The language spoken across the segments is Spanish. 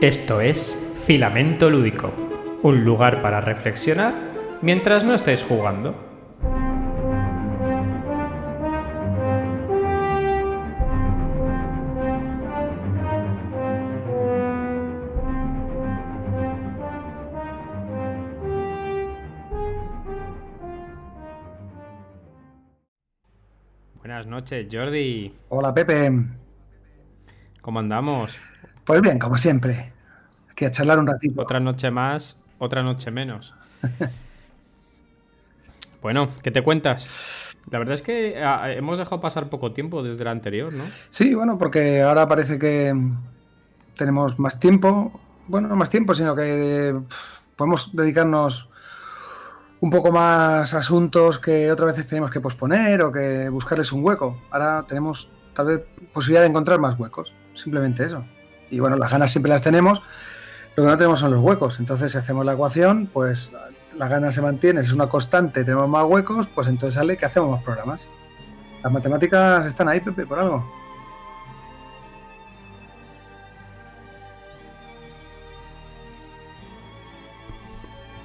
Esto es Filamento Lúdico, un lugar para reflexionar mientras no estés jugando. Buenas noches, Jordi. Hola, Pepe. ¿Cómo andamos? Pues bien, como siempre. Aquí a charlar un ratito. Otra noche más, otra noche menos. bueno, ¿qué te cuentas? La verdad es que ah, hemos dejado pasar poco tiempo desde la anterior, ¿no? Sí, bueno, porque ahora parece que tenemos más tiempo. Bueno, no más tiempo, sino que podemos dedicarnos un poco más a asuntos que otras veces tenemos que posponer o que buscarles un hueco. Ahora tenemos tal vez posibilidad de encontrar más huecos. Simplemente eso. Y bueno, las ganas siempre las tenemos, lo que no tenemos son los huecos. Entonces, si hacemos la ecuación, pues las ganas se mantienen, es una constante, tenemos más huecos, pues entonces sale que hacemos más programas. Las matemáticas están ahí, Pepe, por algo.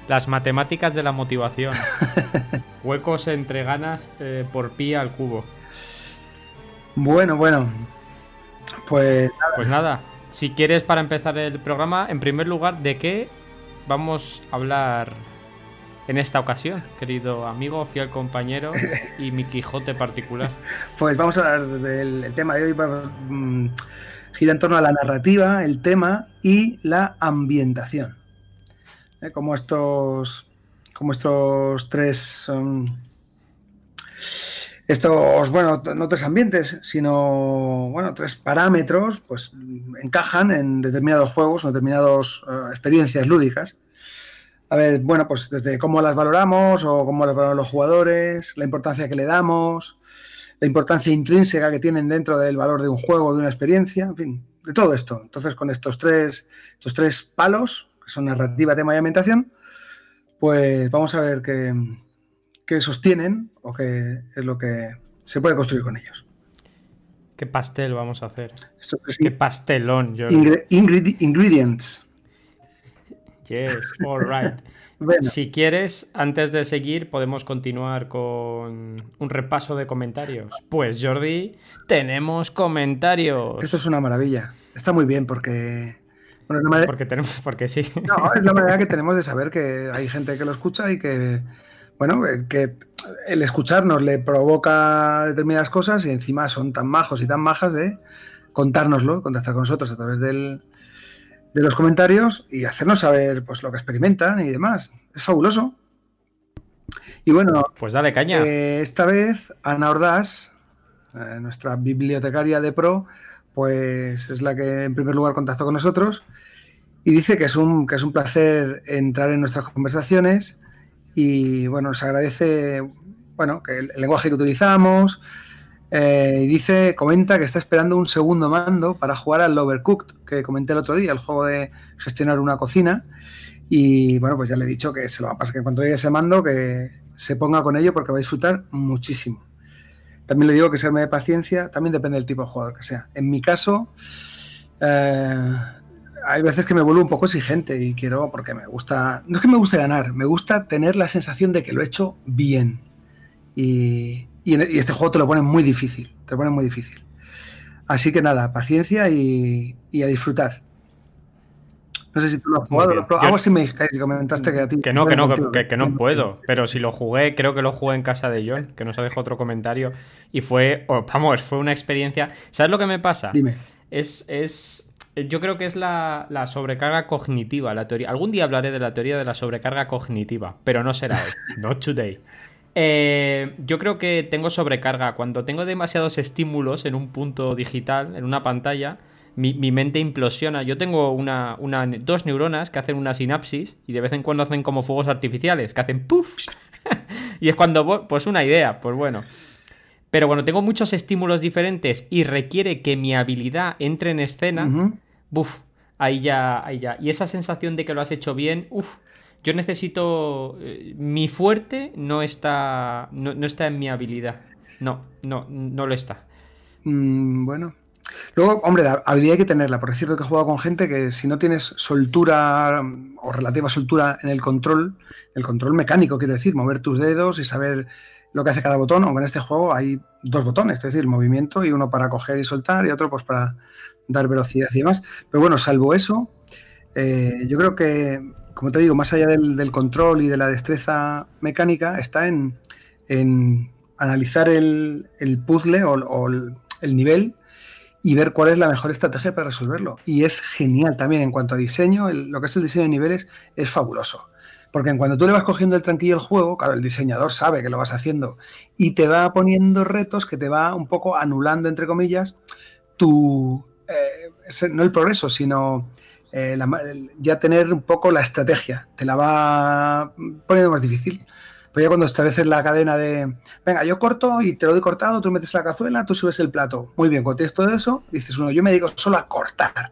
Las matemáticas de la motivación. Huecos entre ganas eh, por pi al cubo. Bueno, bueno. Pues Pues nada, si quieres para empezar el programa, en primer lugar, ¿de qué vamos a hablar en esta ocasión, querido amigo, fiel compañero y mi Quijote particular? Pues vamos a hablar del el tema de hoy. mm, gira en torno a la narrativa, el tema y la ambientación. ¿Eh? Como estos, como estos tres, um, estos, bueno, no tres ambientes, sino, bueno, tres parámetros, pues encajan en determinados juegos o determinadas eh, experiencias lúdicas. A ver, bueno, pues desde cómo las valoramos o cómo las valoran los jugadores, la importancia que le damos, la importancia intrínseca que tienen dentro del valor de un juego, de una experiencia, en fin, de todo esto. Entonces, con estos tres, estos tres palos, que son narrativa, tema y ambientación, pues vamos a ver qué, qué sostienen o qué es lo que se puede construir con ellos. ¿Qué pastel vamos a hacer? ¿Qué pastelón, ingre- ingredients. Yes, all right. Bueno, Si quieres, antes de seguir, podemos continuar con un repaso de comentarios. Pues Jordi, tenemos comentarios. esto es una maravilla. Está muy bien porque... Bueno, es la manera- Porque tenemos, porque sí. No, es la manera que tenemos de saber que hay gente que lo escucha y que, bueno, que el escucharnos le provoca determinadas cosas y encima son tan majos y tan majas de contárnoslo, contactar con nosotros a través del- de los comentarios y hacernos saber pues, lo que experimentan y demás. Es fabuloso. Y bueno, Pues dale caña. eh, esta vez Ana Ordaz, eh, nuestra bibliotecaria de Pro, pues es la que en primer lugar contactó con nosotros y dice que es un, que es un placer entrar en nuestras conversaciones y bueno, nos agradece bueno, que el, lenguaje que utilizamos eh, y dice, comenta que está esperando un segundo mando para jugar al Overcooked, que comenté el otro día, el juego de gestionar una cocina. Y bueno, pues ya le he dicho que se lo va a pasar, que cuando llegue ese mando, que se ponga con ello porque va a disfrutar muchísimo. También le digo que serme de paciencia, también depende del tipo de jugador que sea. En mi caso, eh, hay veces que me vuelvo un poco exigente y quiero, porque me gusta, no es que me guste ganar, me gusta tener la sensación de que lo he hecho bien. Y, y, y este juego te lo pone muy difícil, te lo pone muy difícil. Así que nada, paciencia y, y a disfrutar. No sé si tú lo has jugado, lo Algo así me que comentaste que a ti. Que no, que no, que, que- que no puedo. Pero si lo jugué, creo que lo jugué en casa de John, que nos ha dejado otro comentario. Y fue, oh, vamos, fue una experiencia. ¿Sabes lo que me pasa? Dime. Es, es. Yo creo que es la, la sobrecarga cognitiva, la teoría. Algún día hablaré de la teoría de la sobrecarga cognitiva, pero no será hoy. Not today. Eh, yo creo que tengo sobrecarga. Cuando tengo demasiados estímulos en un punto digital, en una pantalla, mi, mi mente implosiona. Yo tengo una, una- dos neuronas que hacen una sinapsis y de vez en cuando hacen como fuegos artificiales, que hacen puff. y es cuando, pues una idea, pues bueno. Pero cuando tengo muchos estímulos diferentes y requiere que mi habilidad entre en escena. Buf, ahí ya, ahí ya. Y esa sensación de que lo has hecho bien, uff, yo necesito... eh, mi fuerte no está, no, está en mi habilidad. No, no, no lo está. Mm, bueno. Luego, hombre, la habilidad hay que tenerla, porque es cierto que he jugado con gente que si no tienes soltura o relativa soltura en el control, el control mecánico, quiero decir, mover tus dedos y saber lo que hace cada botón, aunque en este juego hay dos botones, es decir, movimiento y uno para coger y soltar y otro pues para dar velocidad y demás. Pero bueno, salvo eso, eh, yo creo que, como te digo, más allá del, control y de la destreza mecánica, está en, analizar el, puzzle o, el nivel y ver cuál es la mejor estrategia para resolverlo. Y es genial también en cuanto a diseño, lo que es el diseño de niveles es fabuloso. Porque en cuando tú le vas cogiendo el tranquillo al juego, claro, el diseñador sabe que lo vas haciendo y te va poniendo retos que te va un poco anulando, entre comillas, tu, eh, no el progreso, sino eh, ya tener un poco la estrategia. Te la va poniendo más difícil. Pues ya cuando estableces la cadena de, venga, yo corto y te lo doy cortado, tú metes la cazuela, tú subes el plato. Muy bien, tienes todo eso, dices uno, yo me dedico solo a cortar.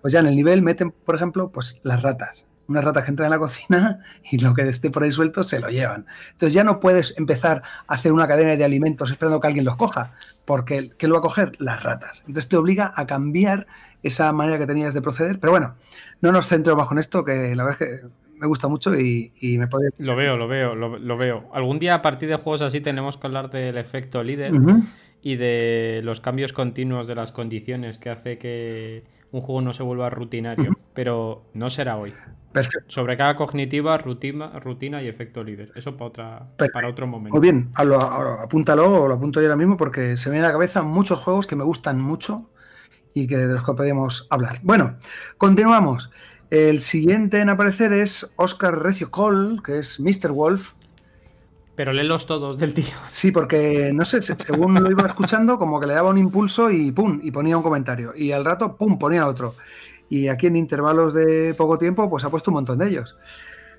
Pues ya en el nivel meten, por ejemplo, pues las ratas. Unas ratas que entran en la cocina y lo que esté por ahí suelto se lo llevan. Entonces ya no puedes empezar a hacer una cadena de alimentos esperando que alguien los coja, porque ¿qué lo va a coger? Las ratas. Entonces te obliga a cambiar esa manera que tenías de proceder. Pero bueno, no nos centremos más con esto, que la verdad es que me gusta mucho y, me puede... Lo veo, lo veo, lo, veo. Algún día a partir de juegos así tenemos que hablar del efecto líder y de los cambios continuos de las condiciones que hace que un juego no se vuelva rutinario, pero no será hoy. Perfecto. Sobrecarga cognitiva, rutina, rutina y efecto líder. Eso para, otra, para otro momento. Muy bien, apúntalo o lo apunto yo ahora mismo porque se me viene a la cabeza muchos juegos que me gustan mucho y que de los que podemos hablar. Bueno, continuamos. El siguiente en aparecer es Oscar Recio Cole, que es Mr. Wolf. Pero léelos todos del tío. Sí, porque no sé, según lo iba escuchando, como que le daba un impulso y pum, y ponía un comentario. Y al rato, pum, ponía otro. Y aquí en intervalos de poco tiempo, pues ha puesto un montón de ellos.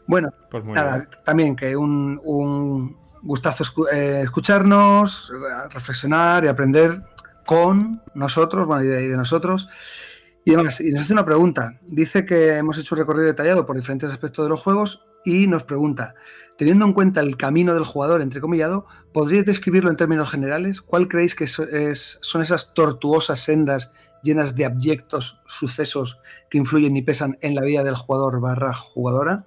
Bueno, pues nada, también que un, gustazo eh, escucharnos, reflexionar y aprender con nosotros, bueno, y de nosotros. Y además, y nos hace una pregunta. Dice que hemos hecho un recorrido detallado por diferentes aspectos de los juegos y nos pregunta, teniendo en cuenta el camino del jugador, entrecomillado, ¿podríais describirlo en términos generales? ¿Cuál creéis que son esas tortuosas sendas llenas de abyectos sucesos que influyen y pesan en la vida del jugador barra jugadora?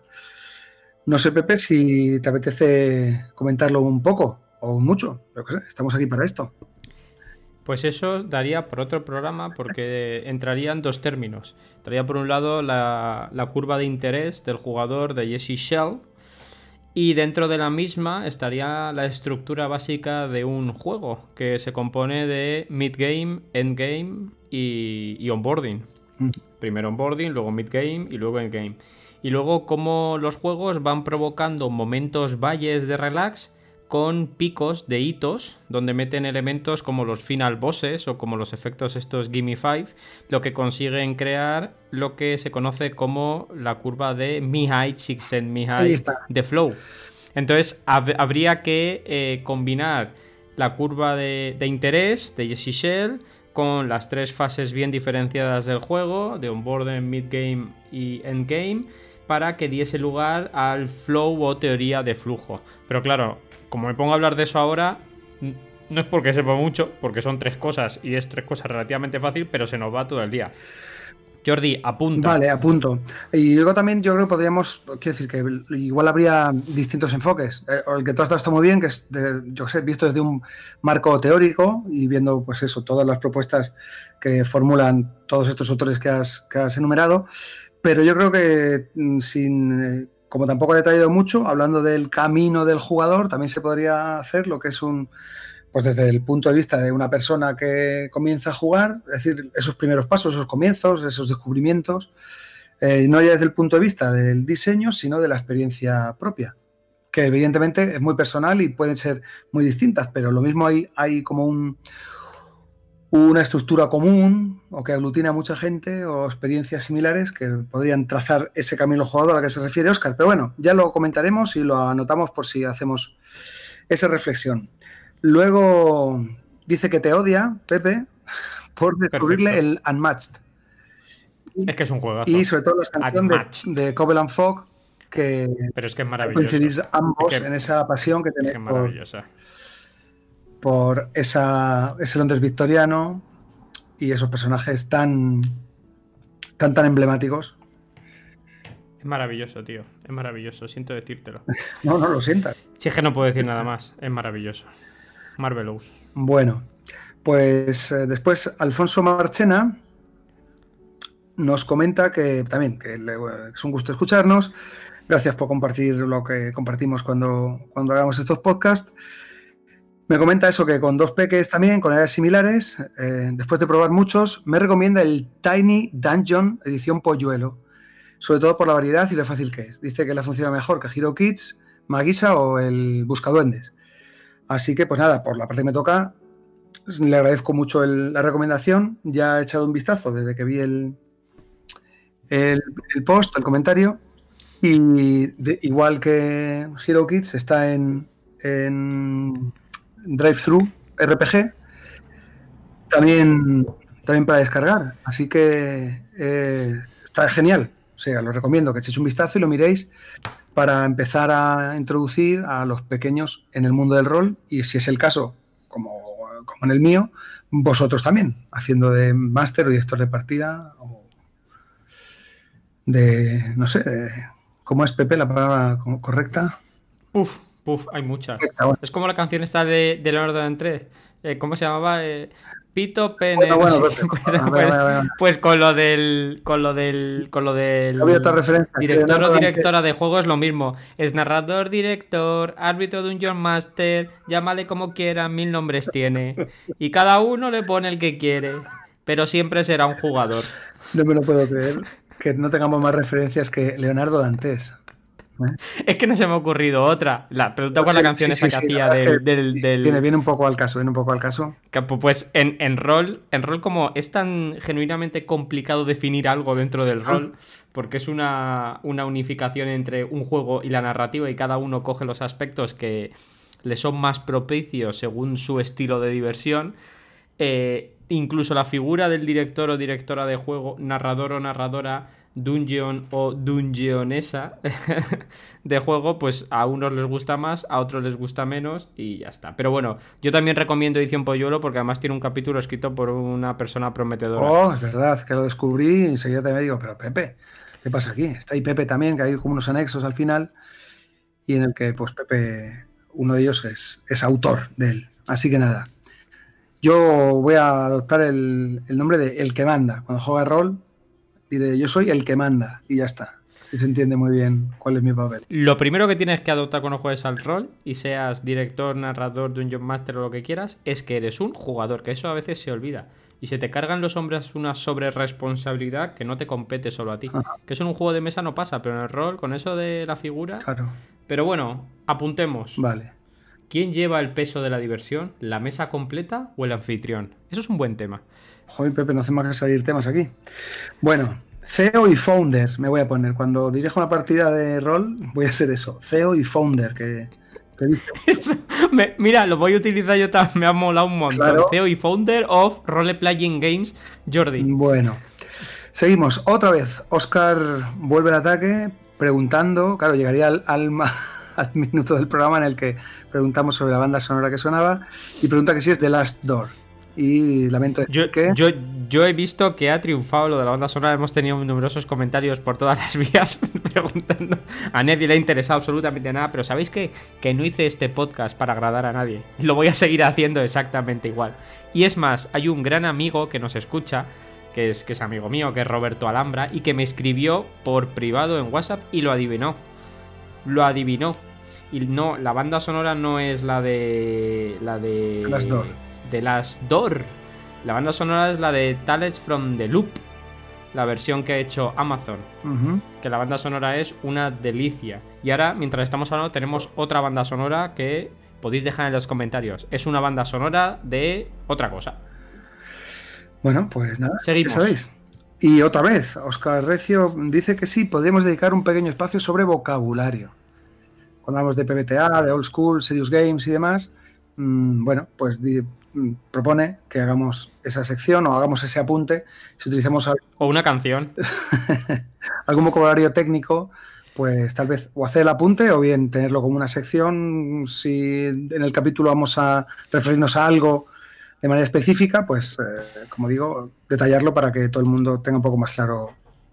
No sé, Pepe, si te apetece comentarlo un poco o mucho. estamos aquí para esto. Pues eso daría por otro programa porque entrarían dos términos. Entraría por un lado la, curva de interés del jugador de Jesse Shell y dentro de la misma estaría la estructura básica de un juego que se compone de mid-game, endgame y, y onboarding. Mm. Primero onboarding, luego mid-game y luego endgame. Y luego cómo los juegos van provocando momentos valles de relax con picos de hitos donde meten elementos como los final bosses o como los efectos estos Gimme 5, lo que consiguen crear lo que se conoce como la curva de Mihai Csikszentmihalyi de Flow. Entonces habría que eh, combinar la curva de, interés de Jesse Shell con las tres fases bien diferenciadas del juego, de onboarding, mid-game y endgame, para que diese lugar al flow o teoría de flujo. Pero claro, como me pongo a hablar de eso ahora, no es porque sepa mucho, porque son tres cosas y es tres cosas relativamente fácil, pero se nos va todo el día. Jordi, apunta. Vale, apunto. Y luego también yo creo que podríamos, quiero decir que igual habría distintos enfoques. Eh, el que tú has dado está muy bien, que es, yo sé, visto desde un marco teórico y viendo, pues eso, todas las propuestas que formulan todos estos autores que has, que has enumerado. Pero yo creo que mm, sin eh, como tampoco he detallado mucho, hablando del camino del jugador, también se podría hacer lo que es un, pues desde el punto de vista de una persona que comienza a jugar, es decir, esos primeros pasos, esos comienzos, esos descubrimientos, eh, no ya desde el punto de vista del diseño, sino de la experiencia propia, que evidentemente es muy personal y pueden ser muy distintas, pero lo mismo hay, como un, una estructura común o que aglutina a mucha gente o experiencias similares que podrían trazar ese camino jugador a la que se refiere Oscar. Pero bueno, ya lo comentaremos y lo anotamos por si hacemos esa reflexión. Luego dice que te odia, Pepe, por descubrirle el Unmatched. Es que es un juego. Y sobre todo la canción de, de Covenant Fog, que, Pero es que es maravilloso. coincidís ambos en esa pasión que tenéis. Es maravillosa. por esa, ese Londres victoriano y esos personajes tan, tan, tan emblemáticos. Es maravilloso, tío. Es maravilloso, siento decírtelo. no, no lo sientas. Si es que no puedo decir nada más, es maravilloso. Marvelous. Bueno, pues eh, después Alfonso Marchena nos comenta que también que es un gusto escucharnos. Gracias por compartir lo que compartimos cuando, cuando hagamos estos podcasts. Me comenta eso que con dos peques también, con edades similares, eh, después de probar muchos, me recomienda el Tiny Dungeon edición Polluelo, sobre todo por la variedad y lo fácil que es. Dice que la funciona mejor que Hero Kids, Magisa o el Buscaduendes. Así que, pues nada, por la parte que me toca, le agradezco mucho la recomendación. Ya he echado un vistazo desde que vi el, el, post, el comentario. Y igual que Hero Kids, está en, en Drive-Thru RPG. También, también para descargar. Así que eh, está genial. O sea, lo recomiendo que echéis un vistazo y lo miréis para empezar a introducir a los pequeños en el mundo del rol. Y si es el caso, como, como en el mío, vosotros también, haciendo de máster o director de partida o de, no sé, ¿cómo es Pepe la palabra correcta? Uf, Uf, hay muchas. Es como la canción esta de, de Leonardo de eh, ¿Cómo se llamaba? Eh, Pito Pene. pues, con lo del. Con lo del. Con lo del. Director o directora de juego es lo mismo. Es narrador, director, árbitro de un John Master. Llámale como quiera, mil nombres tiene. Y cada uno le pone el que quiere. Pero siempre será un jugador. No me lo puedo creer. Que no tengamos más referencias que Leonardo Dantes. Es que no se me ha ocurrido otra. La, pero con la canción esa que hacía del, Viene, un poco al caso, viene un poco al caso. Pues en, rol, en rol como es tan genuinamente complicado definir algo dentro del rol, porque es una, unificación entre un juego y la narrativa y cada uno coge los aspectos que le son más propicios según su estilo de diversión. Eh, incluso la figura del director o directora de juego, narrador o narradora, dungeon o dungeonesa de juego, pues a unos les gusta más, a otros les gusta menos y ya está. Pero bueno, yo también recomiendo Edición Polluelo porque además tiene un capítulo escrito por una persona prometedora. Oh, es verdad, que lo descubrí y enseguida también digo, pero Pepe, ¿qué pasa aquí? Está ahí Pepe también, que hay como unos anexos al final y en el que pues Pepe, uno de ellos es, es autor de él. Así que nada. Yo voy a adoptar el, el nombre de El que manda. Cuando juega rol, diré, yo soy el que manda y ya está. Y se entiende muy bien cuál es mi papel. Lo primero que tienes que adoptar cuando juegues al rol y seas director, narrador, dungeon master o lo que quieras, es que eres un jugador, que eso a veces se olvida. Y se te cargan los hombres una sobre responsabilidad que no te compete solo a ti. Que eso en un juego de mesa no pasa, pero en el rol, con eso de la figura. Claro. Pero bueno, apuntemos. Vale. ¿Quién lleva el peso de la diversión? ¿La mesa completa o el anfitrión? Eso es un buen tema. Joder, Pepe, no hace más que salir temas aquí. Bueno, CEO y Founder me voy a poner. Cuando dirijo una partida de rol, voy a ser eso. CEO y Founder, que, mira, lo voy a utilizar yo también, me ha molado un montón. CEO y Founder of Role Playing Games, Jordi. Bueno, seguimos. Otra vez, Oscar vuelve al ataque preguntando, claro, llegaría al, al, al minuto del programa en el que preguntamos sobre la banda sonora que sonaba y pregunta que si es The Last Door y lamento yo, que... Yo, yo, he visto que ha triunfado lo de la banda sonora, hemos tenido numerosos comentarios por todas las vías preguntando. A nadie le ha interesado absolutamente nada, pero ¿sabéis que, que no hice este podcast para agradar a nadie? Lo voy a seguir haciendo exactamente igual. Y es más, hay un gran amigo que nos escucha, que es, que es amigo mío, que es Roberto Alhambra, y que me escribió por privado en WhatsApp y lo adivinó. Lo adivinó. Y no, la banda sonora no es la de. La de de las Door. La banda sonora es la de Tales from the Loop, la versión que ha hecho Amazon. Que la banda sonora es una delicia. Y ahora, mientras estamos hablando, tenemos otra banda sonora que podéis dejar en los comentarios. Es una banda sonora de otra cosa. Bueno, pues nada, seguimos. Sabéis. Y otra vez, Oscar Recio dice que sí, podemos dedicar un pequeño espacio sobre vocabulario. Cuando hablamos de PBTA, de Old School, Serious Games y demás, bueno, pues Mm, propone que hagamos esa sección o hagamos ese apunte si utilizamos o una canción algún vocabulario técnico pues tal vez o hacer el apunte o bien tenerlo como una sección. Si en el capítulo vamos a referirnos a algo de manera específica, pues eh, como digo, detallarlo para que todo el mundo tenga un poco más claro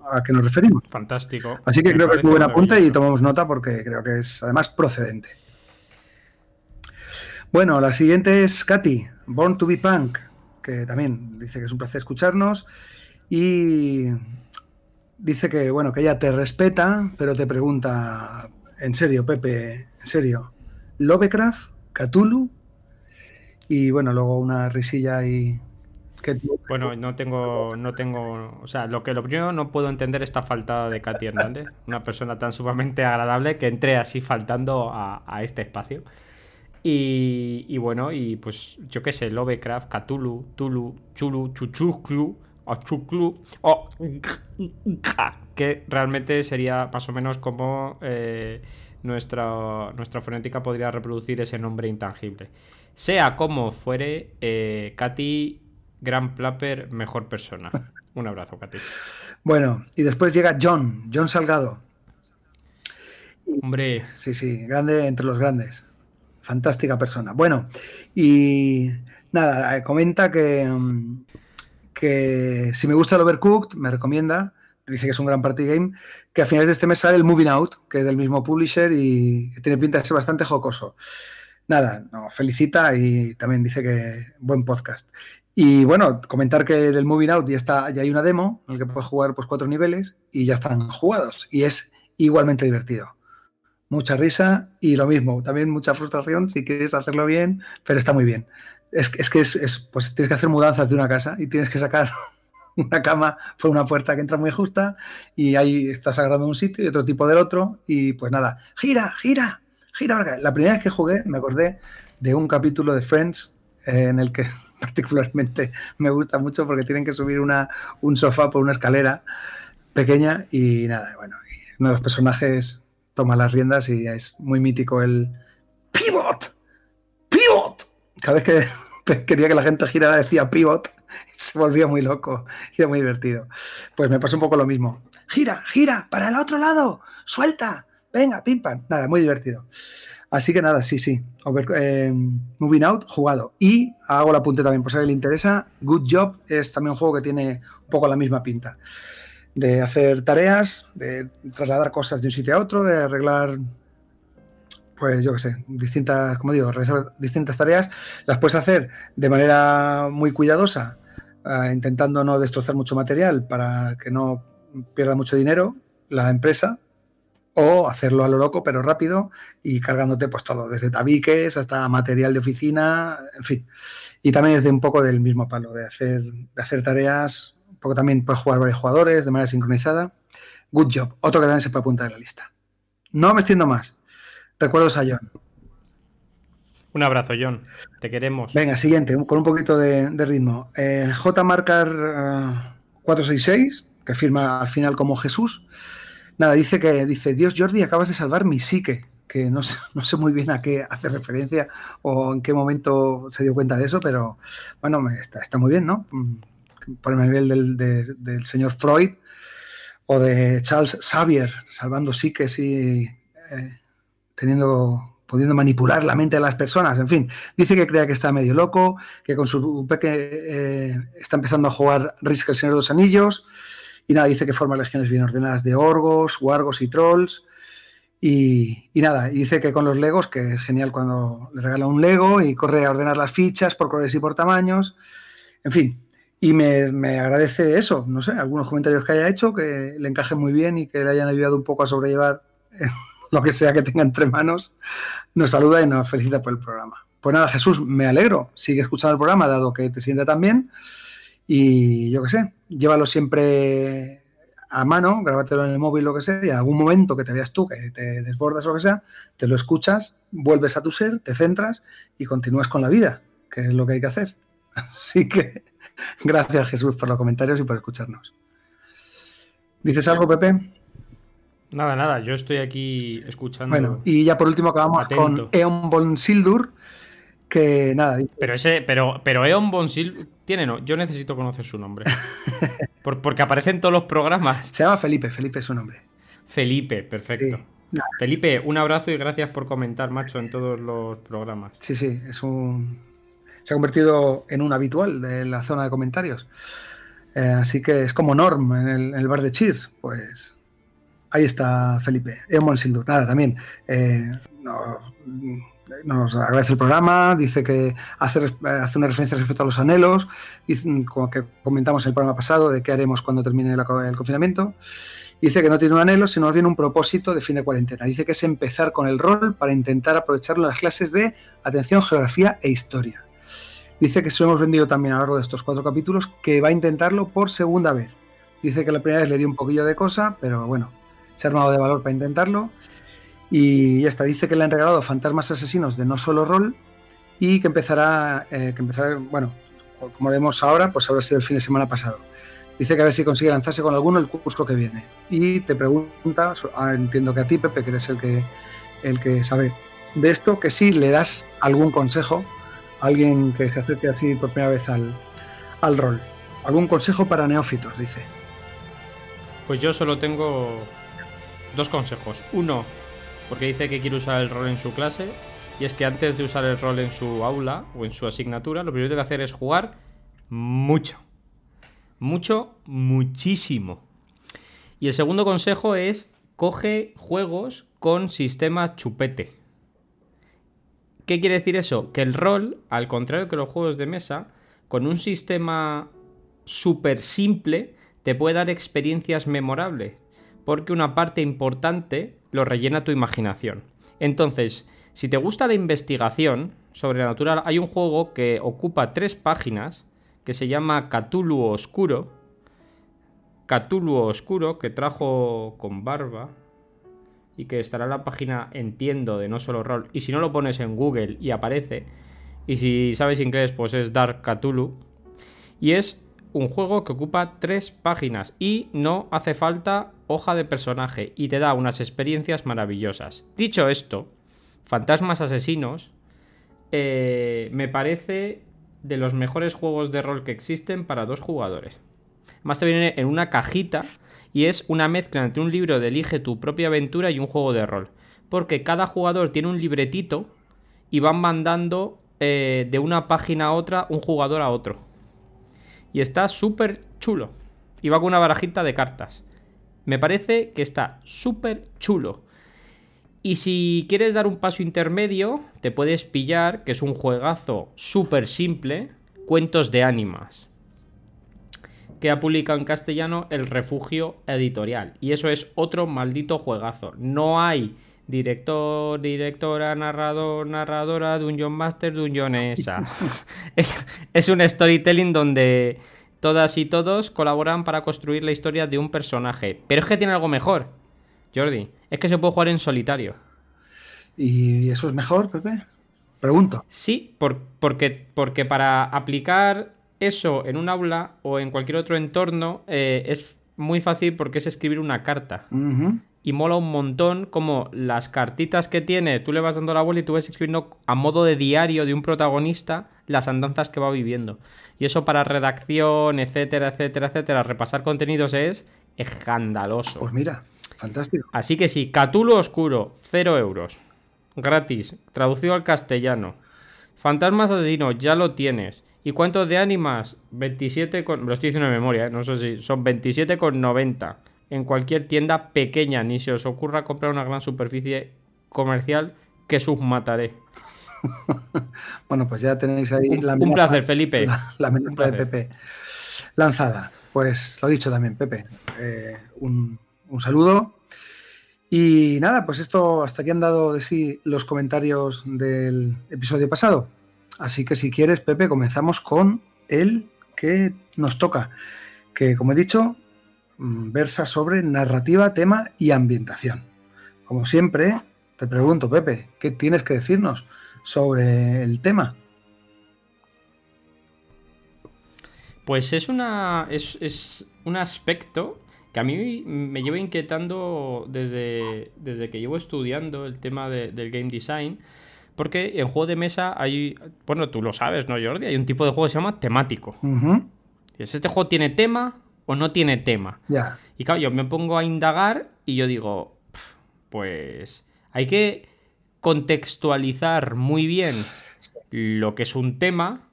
a qué nos referimos. Fantástico. Así que creo que es muy buen apunte y tomamos nota porque creo que es además procedente. Bueno, la siguiente es Katy, Born to be Punk, que también dice que es un placer escucharnos y dice que bueno, que ella te respeta, pero te pregunta, en serio, Pepe, en serio, Lovecraft, Cthulhu y bueno, luego una risilla y bueno, no tengo, no tengo, o sea, lo que lo primero no puedo entender esta falta de Katy Hernández, una persona tan sumamente agradable que entre así faltando a, este espacio. Y, bueno, y pues yo qué sé, Lovecraft, Cthulhu, Tulu, Chulu, Chuchuclu, o Chuclu, o que realmente sería más o menos como eh, nuestra, nuestra fonética podría reproducir ese nombre intangible. Sea como fuere, eh, Katy Gran Plapper, mejor persona. Un abrazo, Katy. Bueno, y después llega John, John Salgado. Hombre. Sí, sí, grande entre los grandes. Fantástica persona. Bueno, y nada, eh, comenta que, mm, que si me gusta el Overcooked, me recomienda, dice que es un gran party game, que a finales de este mes sale el Moving Out, que es del mismo publisher y que tiene pinta de ser bastante jocoso. Nada, felicita y también dice que buen podcast. Y bueno, comentar que del Moving Out ya, está, ya hay una demo en la que puedes jugar pues, cuatro niveles y ya están jugados. Y es igualmente divertido. Mucha risa y lo mismo, también mucha frustración si quieres hacerlo bien, pero está muy bien. Es, es que es, pues tienes que hacer mudanzas de una casa y tienes que sacar una cama por una puerta que entra muy justa y ahí estás agarrando un sitio y otro tipo del otro y pues nada, gira, gira, gira. La primera vez que jugué me acordé de un capítulo de Friends eh, en el que particularmente me gusta mucho porque tienen que subir una, un sofá por una escalera pequeña y nada, bueno, uno de los personajes toma las riendas y es muy mítico el pivot, pivot. Cada vez que quería que la gente girara decía pivot se volvía muy loco y era muy divertido. Pues me pasó un poco lo mismo. Gira, gira, para el otro lado, suelta, venga, pim pam. Nada, muy divertido. Así que nada, sí, sí. Eh, moving Out, jugado. Y hago el apunte también, por si a alguien le interesa. Good Job es también un juego que tiene un poco la misma pinta. De hacer tareas, de trasladar cosas de un sitio a otro, de arreglar, pues yo qué sé, distintas, como digo, distintas tareas. Las puedes hacer de manera muy cuidadosa, eh, intentando no destrozar mucho material para que no pierda mucho dinero la empresa o hacerlo a lo loco, pero rápido y cargándote pues todo, desde tabiques hasta material de oficina, en fin. Y también es de un poco del mismo palo, de hacer, de hacer tareas, poco también puedes jugar varios jugadores de manera sincronizada. Good job, otro que también se puede apuntar en la lista. No me extiendo más. Recuerdos a John. Un abrazo, John. Te queremos. Venga, siguiente, con un poquito de, ritmo. Eh, J. Marcar 466, que firma al final como Jesús. Nada, dice que dice, Dios Jordi, acabas de salvar mi psique, que no sé, no sé muy bien a qué hace referencia o en qué momento se dio cuenta de eso, pero bueno, está, está muy bien, ¿no? Por el nivel del, señor Freud o de Charles Xavier, salvando psiques y eh, teniendo pudiendo manipular la mente de las personas, en fin, dice que crea que está medio loco, que con su peque eh, está empezando a jugar Risk el Señor de los Anillos, y nada, dice que forma legiones bien ordenadas de orgos, wargos y trolls. Y, nada, y dice que con los legos, que es genial cuando le regala un lego y corre a ordenar las fichas por colores y por tamaños. En fin, y me, agradece eso, no sé, algunos comentarios que haya hecho que le encajen muy bien y que le hayan ayudado un poco a sobrellevar lo que sea que tenga entre manos. Nos saluda y nos felicita por el programa. Pues nada, Jesús, me alegro. Sigue escuchando el programa, dado que te siente tan bien. Y yo qué sé, llévalo siempre a mano, grábatelo en el móvil, lo que sea, y en algún momento que te veas tú, que te desbordas o lo que sea, te lo escuchas, vuelves a tu ser, te centras y continúas con la vida, que es lo que hay que hacer. Así que gracias Jesús por los comentarios y por escucharnos. ¿Dices algo, Pepe? Nada, nada, yo estoy aquí escuchando. Bueno, y ya por último acabamos con Eon Von Sildur, que nada. Pero ese, pero, pero Eon Bonsil tiene no. Yo necesito conocer su nombre. porque aparece en todos los programas. Se llama Felipe, Felipe es su nombre. Felipe, perfecto. Felipe, un abrazo y gracias por comentar, macho, en todos los programas. Sí, sí, es un. Se ha convertido en un habitual de la zona de comentarios. Eh, así que es como Norm en el, bar de Cheers. Pues ahí está Felipe. Eamon Sildur. Nada, también. Eh, nos agradece el programa, dice que hace, hace, una referencia respecto a los anhelos, como que comentamos en el programa pasado de qué haremos cuando termine el confinamiento. Dice que no tiene un anhelo, sino más bien un propósito de fin de cuarentena. Dice que es empezar con el rol para intentar aprovecharlo en las clases de atención, geografía e historia. Dice que se lo hemos vendido también a lo largo de estos cuatro capítulos, que va a intentarlo por segunda vez. Dice que la primera vez le dio un poquillo de cosa, pero bueno, se ha armado de valor para intentarlo. Y ya está, dice que le han regalado Fantasmas Asesinos de no solo rol y que empezará, eh, que empezará, bueno, como vemos ahora, pues habrá sido el fin de semana pasado. Dice que a ver si consigue lanzarse con alguno el Cusco que viene. Y te pregunta, ah, entiendo que a ti, Pepe, que eres el que, el que sabe de esto, que si le das algún consejo alguien que se acerque así por primera vez al, al rol. Algún consejo para neófitos, dice. Pues yo solo tengo dos consejos. Uno, porque dice que quiere usar el rol en su clase. Y es que antes de usar el rol en su aula o en su asignatura, lo primero que tiene que hacer es jugar mucho. Mucho, muchísimo. Y el segundo consejo es coge juegos con sistema chupete. ¿Qué quiere decir eso? Que el rol, al contrario que los juegos de mesa, con un sistema súper simple, te puede dar experiencias memorables. Porque una parte importante lo rellena tu imaginación. Entonces, si te gusta la investigación sobrenatural, hay un juego que ocupa tres páginas que se llama Cthulhu Oscuro. Cthulhu Oscuro, que trajo con barba y que estará en la página Entiendo de No Solo Rol. Y si no lo pones en Google y aparece, y si sabes inglés, pues es Dark Cthulhu. Y es un juego que ocupa tres páginas y no hace falta hoja de personaje y te da unas experiencias maravillosas. Dicho esto, Fantasmas Asesinos eh, me parece de los mejores juegos de rol que existen para dos jugadores. Más te viene en una cajita y es una mezcla entre un libro de Elige tu propia aventura y un juego de rol. Porque cada jugador tiene un libretito y van mandando eh, de una página a otra un jugador a otro. Y está súper chulo. Y va con una barajita de cartas. Me parece que está súper chulo. Y si quieres dar un paso intermedio, te puedes pillar, que es un juegazo súper simple, Cuentos de Ánimas, que ha publicado en castellano El Refugio Editorial. Y eso es otro maldito juegazo. No hay director, directora, narrador, narradora, Dungeon Master, Dungeonesa. es, es un storytelling donde todas y todos colaboran para construir la historia de un personaje. Pero es que tiene algo mejor Jordi, es que se puede jugar en solitario. ¿Y eso es mejor, Pepe? Pregunto. Sí, porque, porque para aplicar eso en un aula o en cualquier otro entorno eh, es muy fácil porque es escribir una carta. Y mola un montón como las cartitas que tiene, tú le vas dando la vuelta y tú vas escribiendo a modo de diario de un protagonista las andanzas que va viviendo. Y eso para redacción, etcétera, etcétera, etcétera, repasar contenidos es escandaloso. Pues mira, Fantástico. Así que sí, Catulo Oscuro, 0 euros. Gratis, traducido al castellano. Fantasmas asesinos, ya lo tienes. ¿Y cuántos de ánimas? 27 con... lo estoy diciendo de memoria, ¿eh? no sé si... Son 27 con 90. En cualquier tienda pequeña, ni se os ocurra comprar una gran superficie comercial que submataré. bueno, pues ya tenéis ahí la Un placer, Felipe. La, de Pepe lanzada. Pues lo dicho también, Pepe. Eh, un, un saludo. Y nada, pues esto hasta aquí han dado de sí los comentarios del episodio pasado. Así que si quieres, Pepe, comenzamos con el que nos toca, que como he dicho, mm, versa sobre narrativa, tema y ambientación. Como siempre, te pregunto, Pepe, ¿qué tienes que decirnos sobre el tema? Pues es una. es, es un aspecto que a mí me lleva inquietando desde, desde que llevo estudiando el tema del game design. Porque en juego de mesa hay, bueno, tú lo sabes, ¿no, Jordi? Hay un tipo de juego que se llama temático. Este juego tiene tema o no tiene tema. Ya. Y claro, yo me pongo a indagar y yo digo, "Pf, pues hay que contextualizar muy bien lo que es un tema.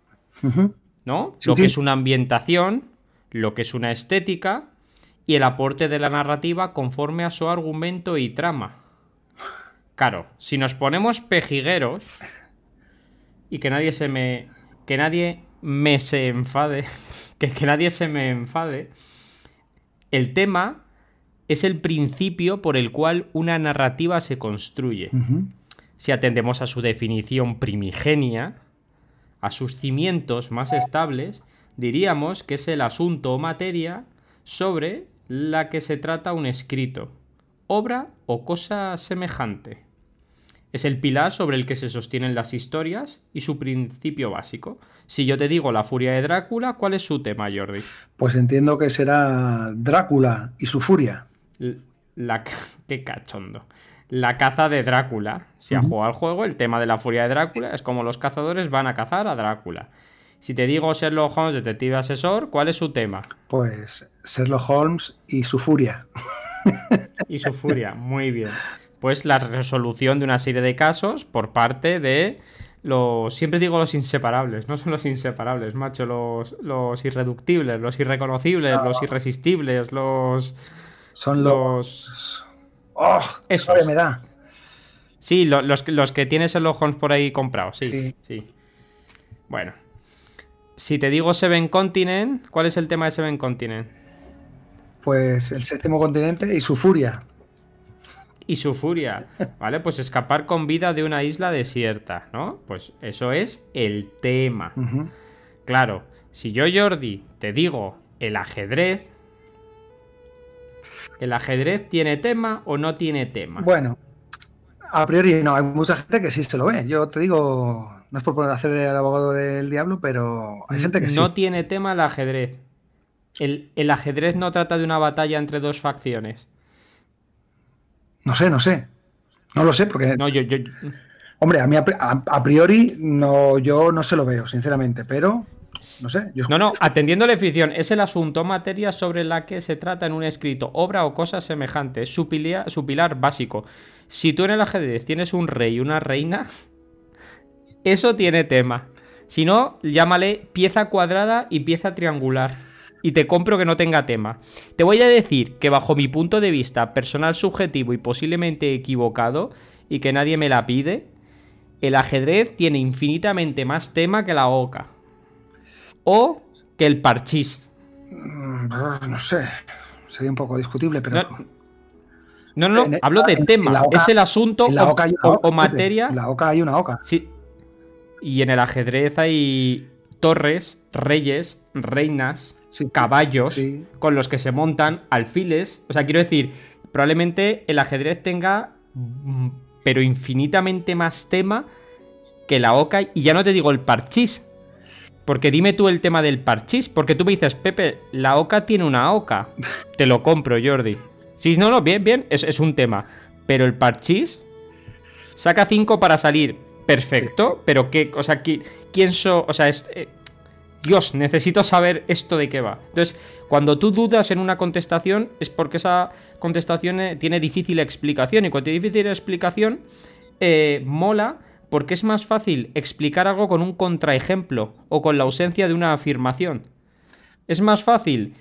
¿no? Sí, lo que es una ambientación, lo que es una estética y el aporte de la narrativa conforme a su argumento y trama. Claro, si nos ponemos pejigueros y que nadie se me. que nadie me se enfade, que, que nadie se me enfade, el tema es el principio por el cual una narrativa se construye. Si atendemos a su definición primigenia, a sus cimientos más estables, diríamos que es el asunto o materia sobre la que se trata un escrito, obra o cosa semejante. Es el pilar sobre el que se sostienen las historias y su principio básico. Si yo te digo la furia de Drácula, ¿cuál es su tema, Jordi? Pues entiendo que será Drácula y su furia. La, qué cachondo. La caza de Drácula. Si ha Ujú. jugado al juego, el tema de la furia de Drácula es como los cazadores van a cazar a Drácula. Si te digo Sherlock Holmes, detective asesor, ¿cuál es su tema? Pues Sherlock Holmes y su furia. Y su furia. Muy bien. Pues la resolución de una serie de casos por parte de los. Siempre digo los inseparables, no son los inseparables, macho. Los, los irreductibles, los irreconocibles, los irresistibles, los. Son los. Los. ¡Oh! Rabia me da! Sí, lo- los, que- los que tienes Sherlock Holmes por ahí comprados, sí, Sí. sí. Bueno. Si te digo Seven Continent, ¿cuál es el tema de Seven Continent? Pues el séptimo continente y su furia. Y su furia, ¿vale? Pues escapar con vida de una isla desierta, ¿no? Pues eso es el tema. Claro, si yo, Jordi, te digo el ajedrez, ¿el ajedrez tiene tema o no tiene tema? Bueno, a priori no, hay mucha gente que sí se lo ve. Yo te digo, no es por poner a hacer el abogado del diablo, pero hay gente que sí. no tiene tema el ajedrez. El, el ajedrez no trata de una batalla entre dos facciones. No sé, no sé. No lo sé, porque, No, yo, yo, hombre, a mí a, pri- a- a priori no, yo no se lo veo, sinceramente, pero no sé. Yo, No, no, atendiendo la definición, es el asunto o materia sobre la que se trata en un escrito, obra o cosa semejante. Es su, pilia- su pilar básico. Si tú en el ajedrez tienes un rey y una reina, eso tiene tema. Si no, llámale pieza cuadrada y pieza triangular. Y te compro que no tenga tema. Te voy a decir que bajo mi punto de vista personal subjetivo y posiblemente equivocado, y que nadie me la pide, el ajedrez tiene infinitamente más tema que la oca. O que el parchís. Mm, no sé. Sería un poco discutible, pero. No, no, no, hablo de tema. en la oca- es el asunto o, oca hay una o- oca, o Pepe. materia. En la oca hay una oca. Sí. Y en el ajedrez hay torres, reyes, reinas, Sí. caballos Sí. con los que se montan alfiles. O sea, quiero decir, probablemente el ajedrez tenga, mm, pero infinitamente más tema que la oca. Y ya no te digo el parchís. Porque dime tú el tema del parchís. Porque tú me dices, Pepe, la oca tiene una oca. Te lo compro, Jordi. Sí, no, no, bien, bien, es, es un tema. Pero el parchís saca 5 para salir. Perfecto, pero qué, o sea, qui- ¿quién so, o sea, es, eh, Dios, necesito saber esto de qué va. Entonces, cuando tú dudas en una contestación es porque esa contestación eh, tiene difícil explicación y cuando tiene difícil explicación eh, mola porque es más fácil explicar algo con un contraejemplo o con la ausencia de una afirmación. Es más fácil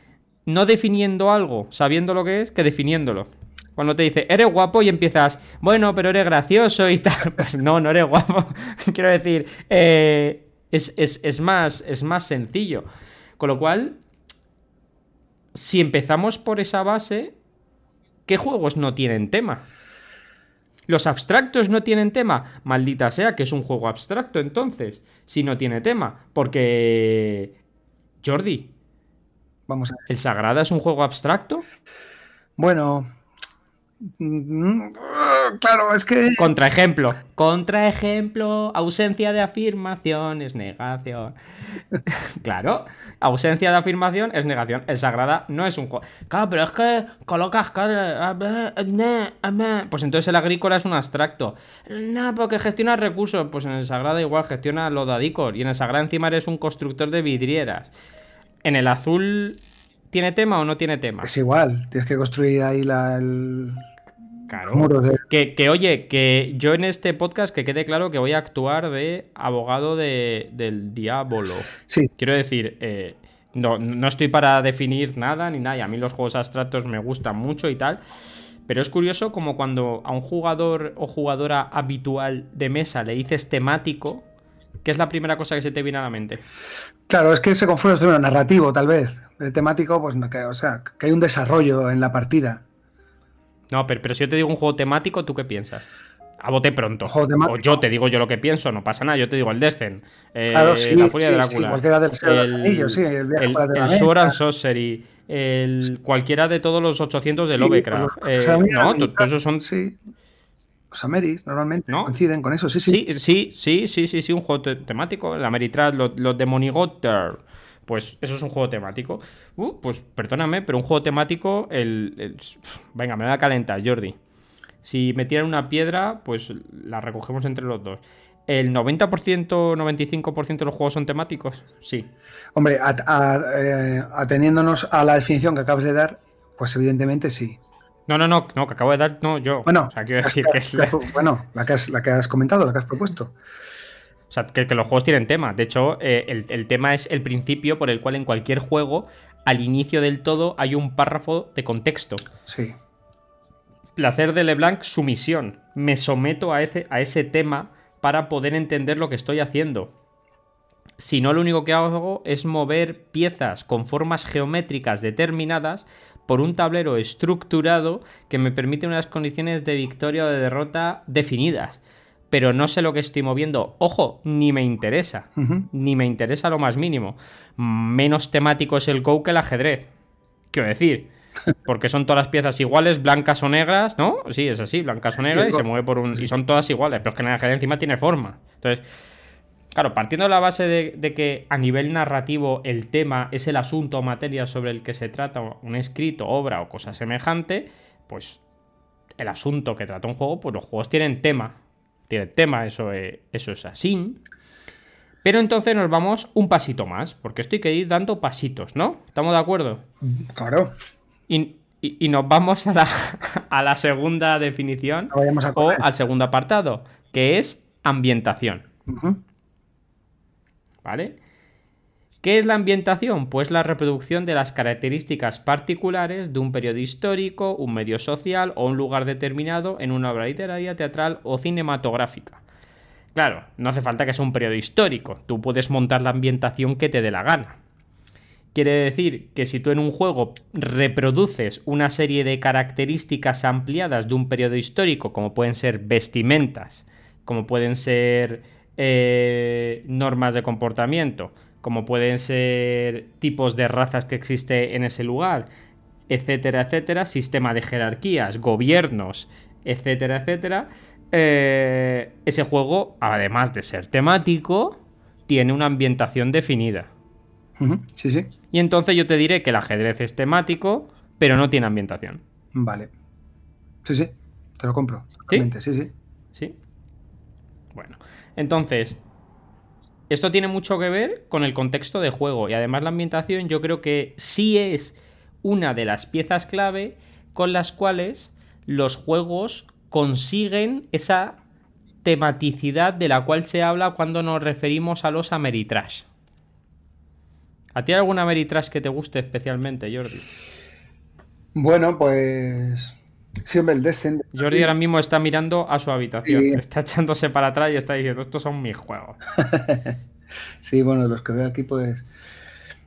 no definiendo algo, sabiendo lo que es, que definiéndolo. Cuando te dice, eres guapo y empiezas, bueno, pero eres gracioso y tal. Pues no, no eres guapo. Quiero decir, eh, es, es- es más, es más sencillo. Con lo cual, si empezamos por esa base, ¿qué juegos no tienen tema? Los abstractos no tienen tema. Maldita sea que es un juego abstracto entonces, si no tiene tema. Porque... Jordi, Vamos a ver. ¿el Sagrada es un juego abstracto? Bueno. Mm, Claro, es que. Contraejemplo. Contraejemplo. Ausencia de afirmación es negación. claro. Ausencia de afirmación es negación. El Sagrada no es un juego. Claro, pero es que colocas. cara- Pues entonces el agrícola es un abstracto. No, porque gestiona recursos. Pues en el Sagrada igual gestiona lo de Adicor. Y en el Sagrada encima eres un constructor de vidrieras. En el azul ¿Tiene tema o no tiene tema? Es igual, tienes que construir ahí la, el, Claro. Que, que, oye, que yo en este podcast que quede claro que voy a actuar de abogado de, del diablo. Sí. Quiero decir, eh, no, no estoy para definir nada ni nada. Y a mí los juegos abstractos me gustan mucho y tal. Pero es curioso como cuando a un jugador o jugadora habitual de mesa le dices temático, ¿qué es la primera cosa que se te viene a la mente? Claro, es que se confunde el narrativo, tal vez. El temático, pues, que, o sea, que hay un desarrollo en la partida. No, pero, pero si yo te digo un juego temático, ¿tú qué piensas? A bote pronto. O yo te digo yo lo que pienso, no pasa nada. Yo te digo el Descent, eh, claro, sí, la Furia sí, de Drácula, sí, cualquiera del el, sí, el, el, el Sword and Sorcery, el, cualquiera de todos los 800 de Lovecraft. Pues, eh, no, todos esos son. Sí. Los Ameris normalmente ¿No? coinciden con eso, sí, sí. Sí, sí, sí, sí, sí, un juego te temático. El Ameritrash, los, los de Monigotter. Pues eso es un juego temático. Uh, pues perdóname, pero un juego temático. El, el, Venga, me voy a calentar, Jordi. Si me tiran una piedra, pues la recogemos entre los dos. ¿El 90%, 95% de los juegos son temáticos? Sí. Hombre, a, a, eh, ateniéndonos a la definición que acabas de dar, pues evidentemente sí. No, no, no, no, que acabo de dar, no, yo. Bueno, o sea, quiero decir que es la... bueno la, que has, la que has comentado, la que has propuesto. O sea, que, que los juegos tienen tema. De hecho, eh, el, el, tema es el principio por el cual en cualquier juego, al inicio del todo, hay un párrafo de contexto. Sí. Placer de LeBlanc, sumisión. Me someto a ese, a ese tema para poder entender lo que estoy haciendo. Si no, lo único que hago es mover piezas con formas geométricas determinadas por un tablero estructurado que me permite unas condiciones de victoria o de derrota definidas. Pero no sé lo que estoy moviendo. Ojo, ni me interesa. Uh -huh. Ni me interesa lo más mínimo. Menos temático es el Go que el ajedrez. Quiero decir, porque son todas las piezas iguales, blancas o negras, ¿no? Sí, es así, blancas o negras, y se mueve por un. y son todas iguales, pero es que en el ajedrez encima tiene forma. Entonces, claro, partiendo de la base de, de, que a nivel narrativo el tema es el asunto o materia sobre el que se trata un escrito, obra o cosa semejante, pues el asunto que trata un juego, pues los juegos tienen tema. Tienen tema, eso es, eso es así. Pero entonces nos vamos un pasito más, porque esto hay que ir dando pasitos, ¿no? ¿Estamos de acuerdo? Claro. Y, y, y, nos vamos a la, a la segunda definición no o al segundo apartado, que es ambientación. Uh -huh. ¿Vale? ¿Qué es la ambientación? Pues la reproducción de las características particulares de un periodo histórico, un medio social o un lugar determinado en una obra literaria, teatral o cinematográfica. Claro, no hace falta que sea un periodo histórico, tú puedes montar la ambientación que te dé la gana. Quiere decir que si tú en un juego reproduces una serie de características ampliadas de un periodo histórico, como pueden ser vestimentas, como pueden ser eh, normas de comportamiento, como pueden ser tipos de razas que existe en ese lugar, etcétera, etcétera, sistema de jerarquías, gobiernos, etcétera, etcétera, eh, ese juego, además de ser temático, tiene una ambientación definida. Uh -huh. Sí, sí. Y entonces yo te diré que el ajedrez es temático, pero no tiene ambientación. Vale. Sí, sí. Te lo compro. ¿Sí? Sí, sí. Sí. Bueno, entonces, esto tiene mucho que ver con el contexto de juego y además la ambientación yo creo que sí es una de las piezas clave con las cuales los juegos consiguen esa tematicidad de la cual se habla cuando nos referimos a los Ameritrash. ¿A ti hay alguna Ameritrash que te guste especialmente, Jordi? Bueno, pues Sí, hombre, el Descent. Jordi ahora mismo está mirando a su habitación, sí. está echándose para atrás y está diciendo, estos son mis juegos. sí, bueno, los que veo aquí, pues...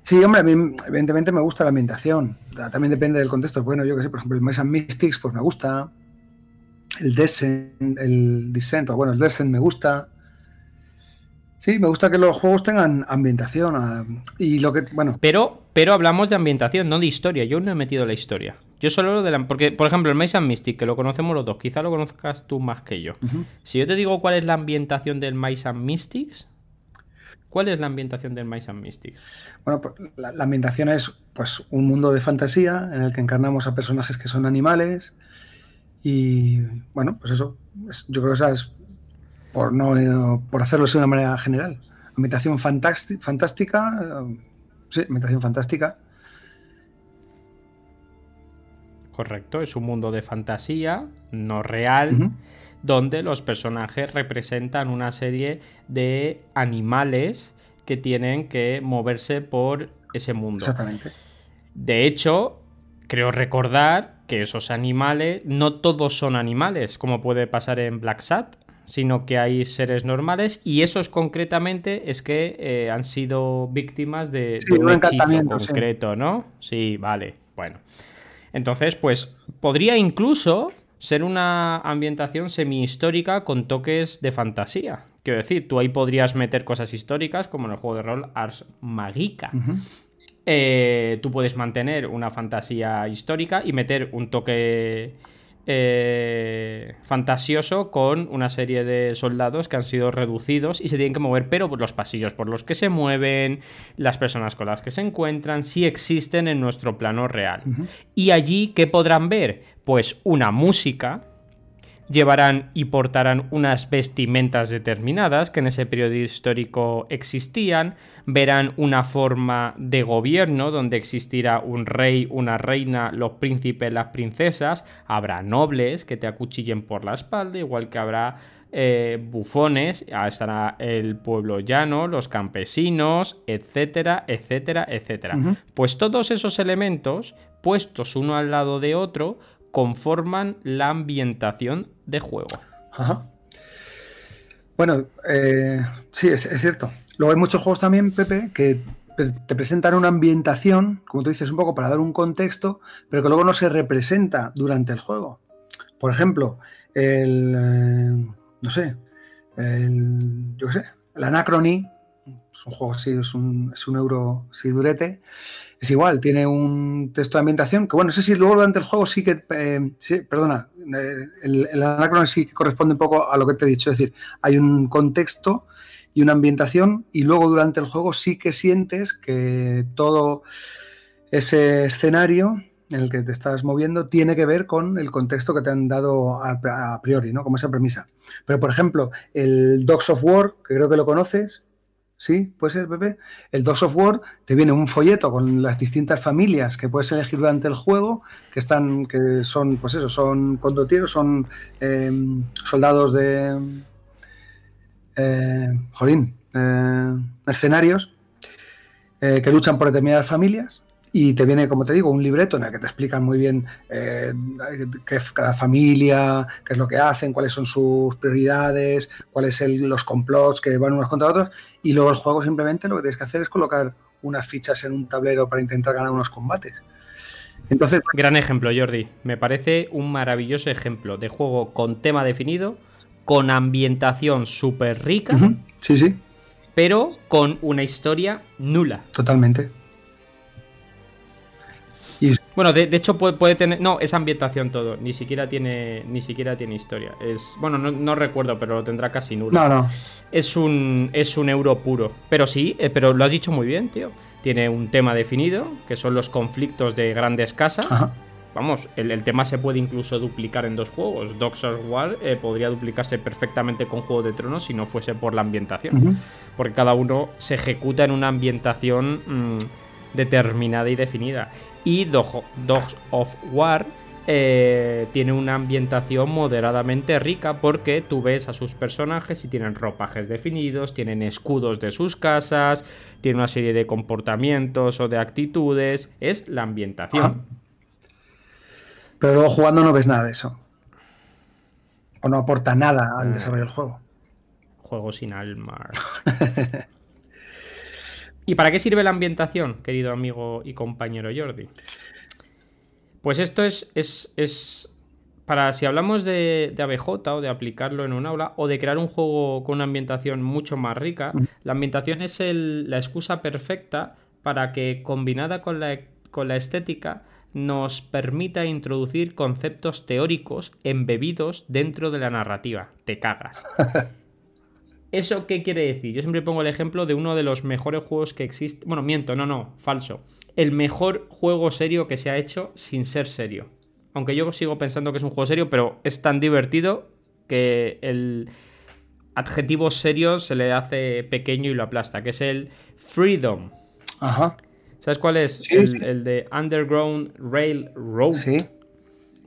Sí, hombre, a mí evidentemente me gusta la ambientación. También depende del contexto. Bueno, yo que sé, por ejemplo, el and Mystics, pues me gusta. El Descent, el Descent, o bueno, el Descent me gusta. Sí, me gusta que los juegos tengan ambientación. Y lo que, bueno. Pero, pero hablamos de ambientación, no de historia. Yo no he metido la historia. Yo solo lo de la. Porque, por ejemplo, el Mice and Mystic, que lo conocemos los dos, quizá lo conozcas tú más que yo. Uh -huh. Si yo te digo cuál es la ambientación del Mice and Mystics, ¿cuál es la ambientación del Mice and Mystics? Bueno, pues la, la, ambientación es pues un mundo de fantasía en el que encarnamos a personajes que son animales. Y bueno, pues eso. Es, yo creo que esa es. Por, no, por hacerlo de una manera general. Ambientación fantástica. Eh, sí, ambientación fantástica Correcto, es un mundo de fantasía, no real, donde los personajes representan una serie de animales que tienen que moverse por ese mundo. Exactamente. De hecho, creo recordar que esos animales, no todos son animales, como puede pasar en Black Sat, sino que hay seres normales y esos concretamente es que eh, han sido víctimas de, un, hechizo concreto, ¿no? Sí, vale, bueno. Entonces, pues podría incluso ser una ambientación semi-histórica con toques de fantasía. Quiero decir, tú ahí podrías meter cosas históricas como en el juego de rol Ars Magica. Eh, tú puedes mantener una fantasía histórica y meter un toque eh, fantasioso con una serie de soldados que han sido reducidos y se tienen que mover, pero por los pasillos por los que se mueven, las personas con las que se encuentran, si existen en nuestro plano real. Y allí, ¿qué podrán ver? Pues una música llevarán y portarán unas vestimentas determinadas que en ese periodo histórico existían, verán una forma de gobierno donde existirá un rey, una reina, los príncipes, las princesas, habrá nobles que te acuchillen por la espalda, igual que habrá eh, bufones, estará el pueblo llano, los campesinos, etcétera, etcétera, etcétera. Pues todos esos elementos, puestos uno al lado de otro, conforman la ambientación de juego. Bueno, eh, sí, es, cierto. Luego hay muchos juegos también, Pepe, que te presentan una ambientación, como tú dices, un poco para dar un contexto, pero que luego no se representa durante el juego. Por ejemplo, el. Eh, no sé. El. Yo sé. El Anachrony es un juego así, es un, es un euro durete. Es igual, tiene un texto de ambientación que, bueno, no sé si luego durante el juego sí que, eh, sí, perdona, el, el sí que corresponde un poco a lo que te he dicho, es decir, hay un contexto y una ambientación y luego durante el juego sí que sientes que todo ese escenario en el que te estás moviendo tiene que ver con el contexto que te han dado a, priori, ¿no? Como esa premisa. Pero, por ejemplo, el Dogs of War, que creo que lo conoces, Sí, puede ser, Pepe. El Dogs of War te viene un folleto con las distintas familias que puedes elegir durante el juego, que están, que son, pues eso, son condotieros, son em, soldados de. Eh, jolín, eh, mercenarios eh, que luchan por determinadas familias y te viene, como te digo, un libreto en el que te explican muy bien eh, qué es cada familia, qué es lo que hacen, cuáles son sus prioridades, cuáles son los complots que van unos contra otros. Y luego el juego simplemente lo que tienes que hacer es colocar unas fichas en un tablero para intentar ganar unos combates. Entonces, Gran ejemplo, Jordi. Me parece un maravilloso ejemplo de juego con tema definido, con ambientación súper rica. Sí, sí. Pero con una historia nula. Totalmente. Bueno, de, hecho puede, tener. No, es ambientación todo. Ni siquiera tiene. Ni siquiera tiene historia. Es. Bueno, no, recuerdo, pero lo tendrá casi nulo. No, no. Es un. Es un euro puro. Pero sí, eh, pero lo has dicho muy bien, tío. Tiene un tema definido, que son los conflictos de grandes casas. Vamos, el, tema se puede incluso duplicar en dos juegos. Dogs of War eh, podría duplicarse perfectamente con Juego de Tronos si no fuese por la ambientación. Porque cada uno se ejecuta en una ambientación. Mm, determinada y definida. Y Dogs of War eh, tiene una ambientación moderadamente rica porque tú ves a sus personajes y tienen ropajes definidos, tienen escudos de sus casas, tienen una serie de comportamientos o de actitudes. Es la ambientación. Pero luego jugando no ves nada de eso. O no aporta nada al eh. desarrollo del juego. Juego sin alma. ¿Y para qué sirve la ambientación, querido amigo y compañero Jordi? Pues esto es, es, para si hablamos de, de, ABJ o de aplicarlo en un aula o de crear un juego con una ambientación mucho más rica, la ambientación es la excusa perfecta para que combinada con la, con la estética nos permita introducir conceptos teóricos embebidos dentro de la narrativa. Te cagas. ¿Eso qué quiere decir? Yo siempre pongo el ejemplo de uno de los mejores juegos que existe. Bueno, miento, no, no, falso. El mejor juego serio que se ha hecho sin ser serio. Aunque yo sigo pensando que es un juego serio, pero es tan divertido que el adjetivo serio se le hace pequeño y lo aplasta, que es el Freedom. Ajá. ¿Sabes cuál es? el, de Underground Railroad. Sí.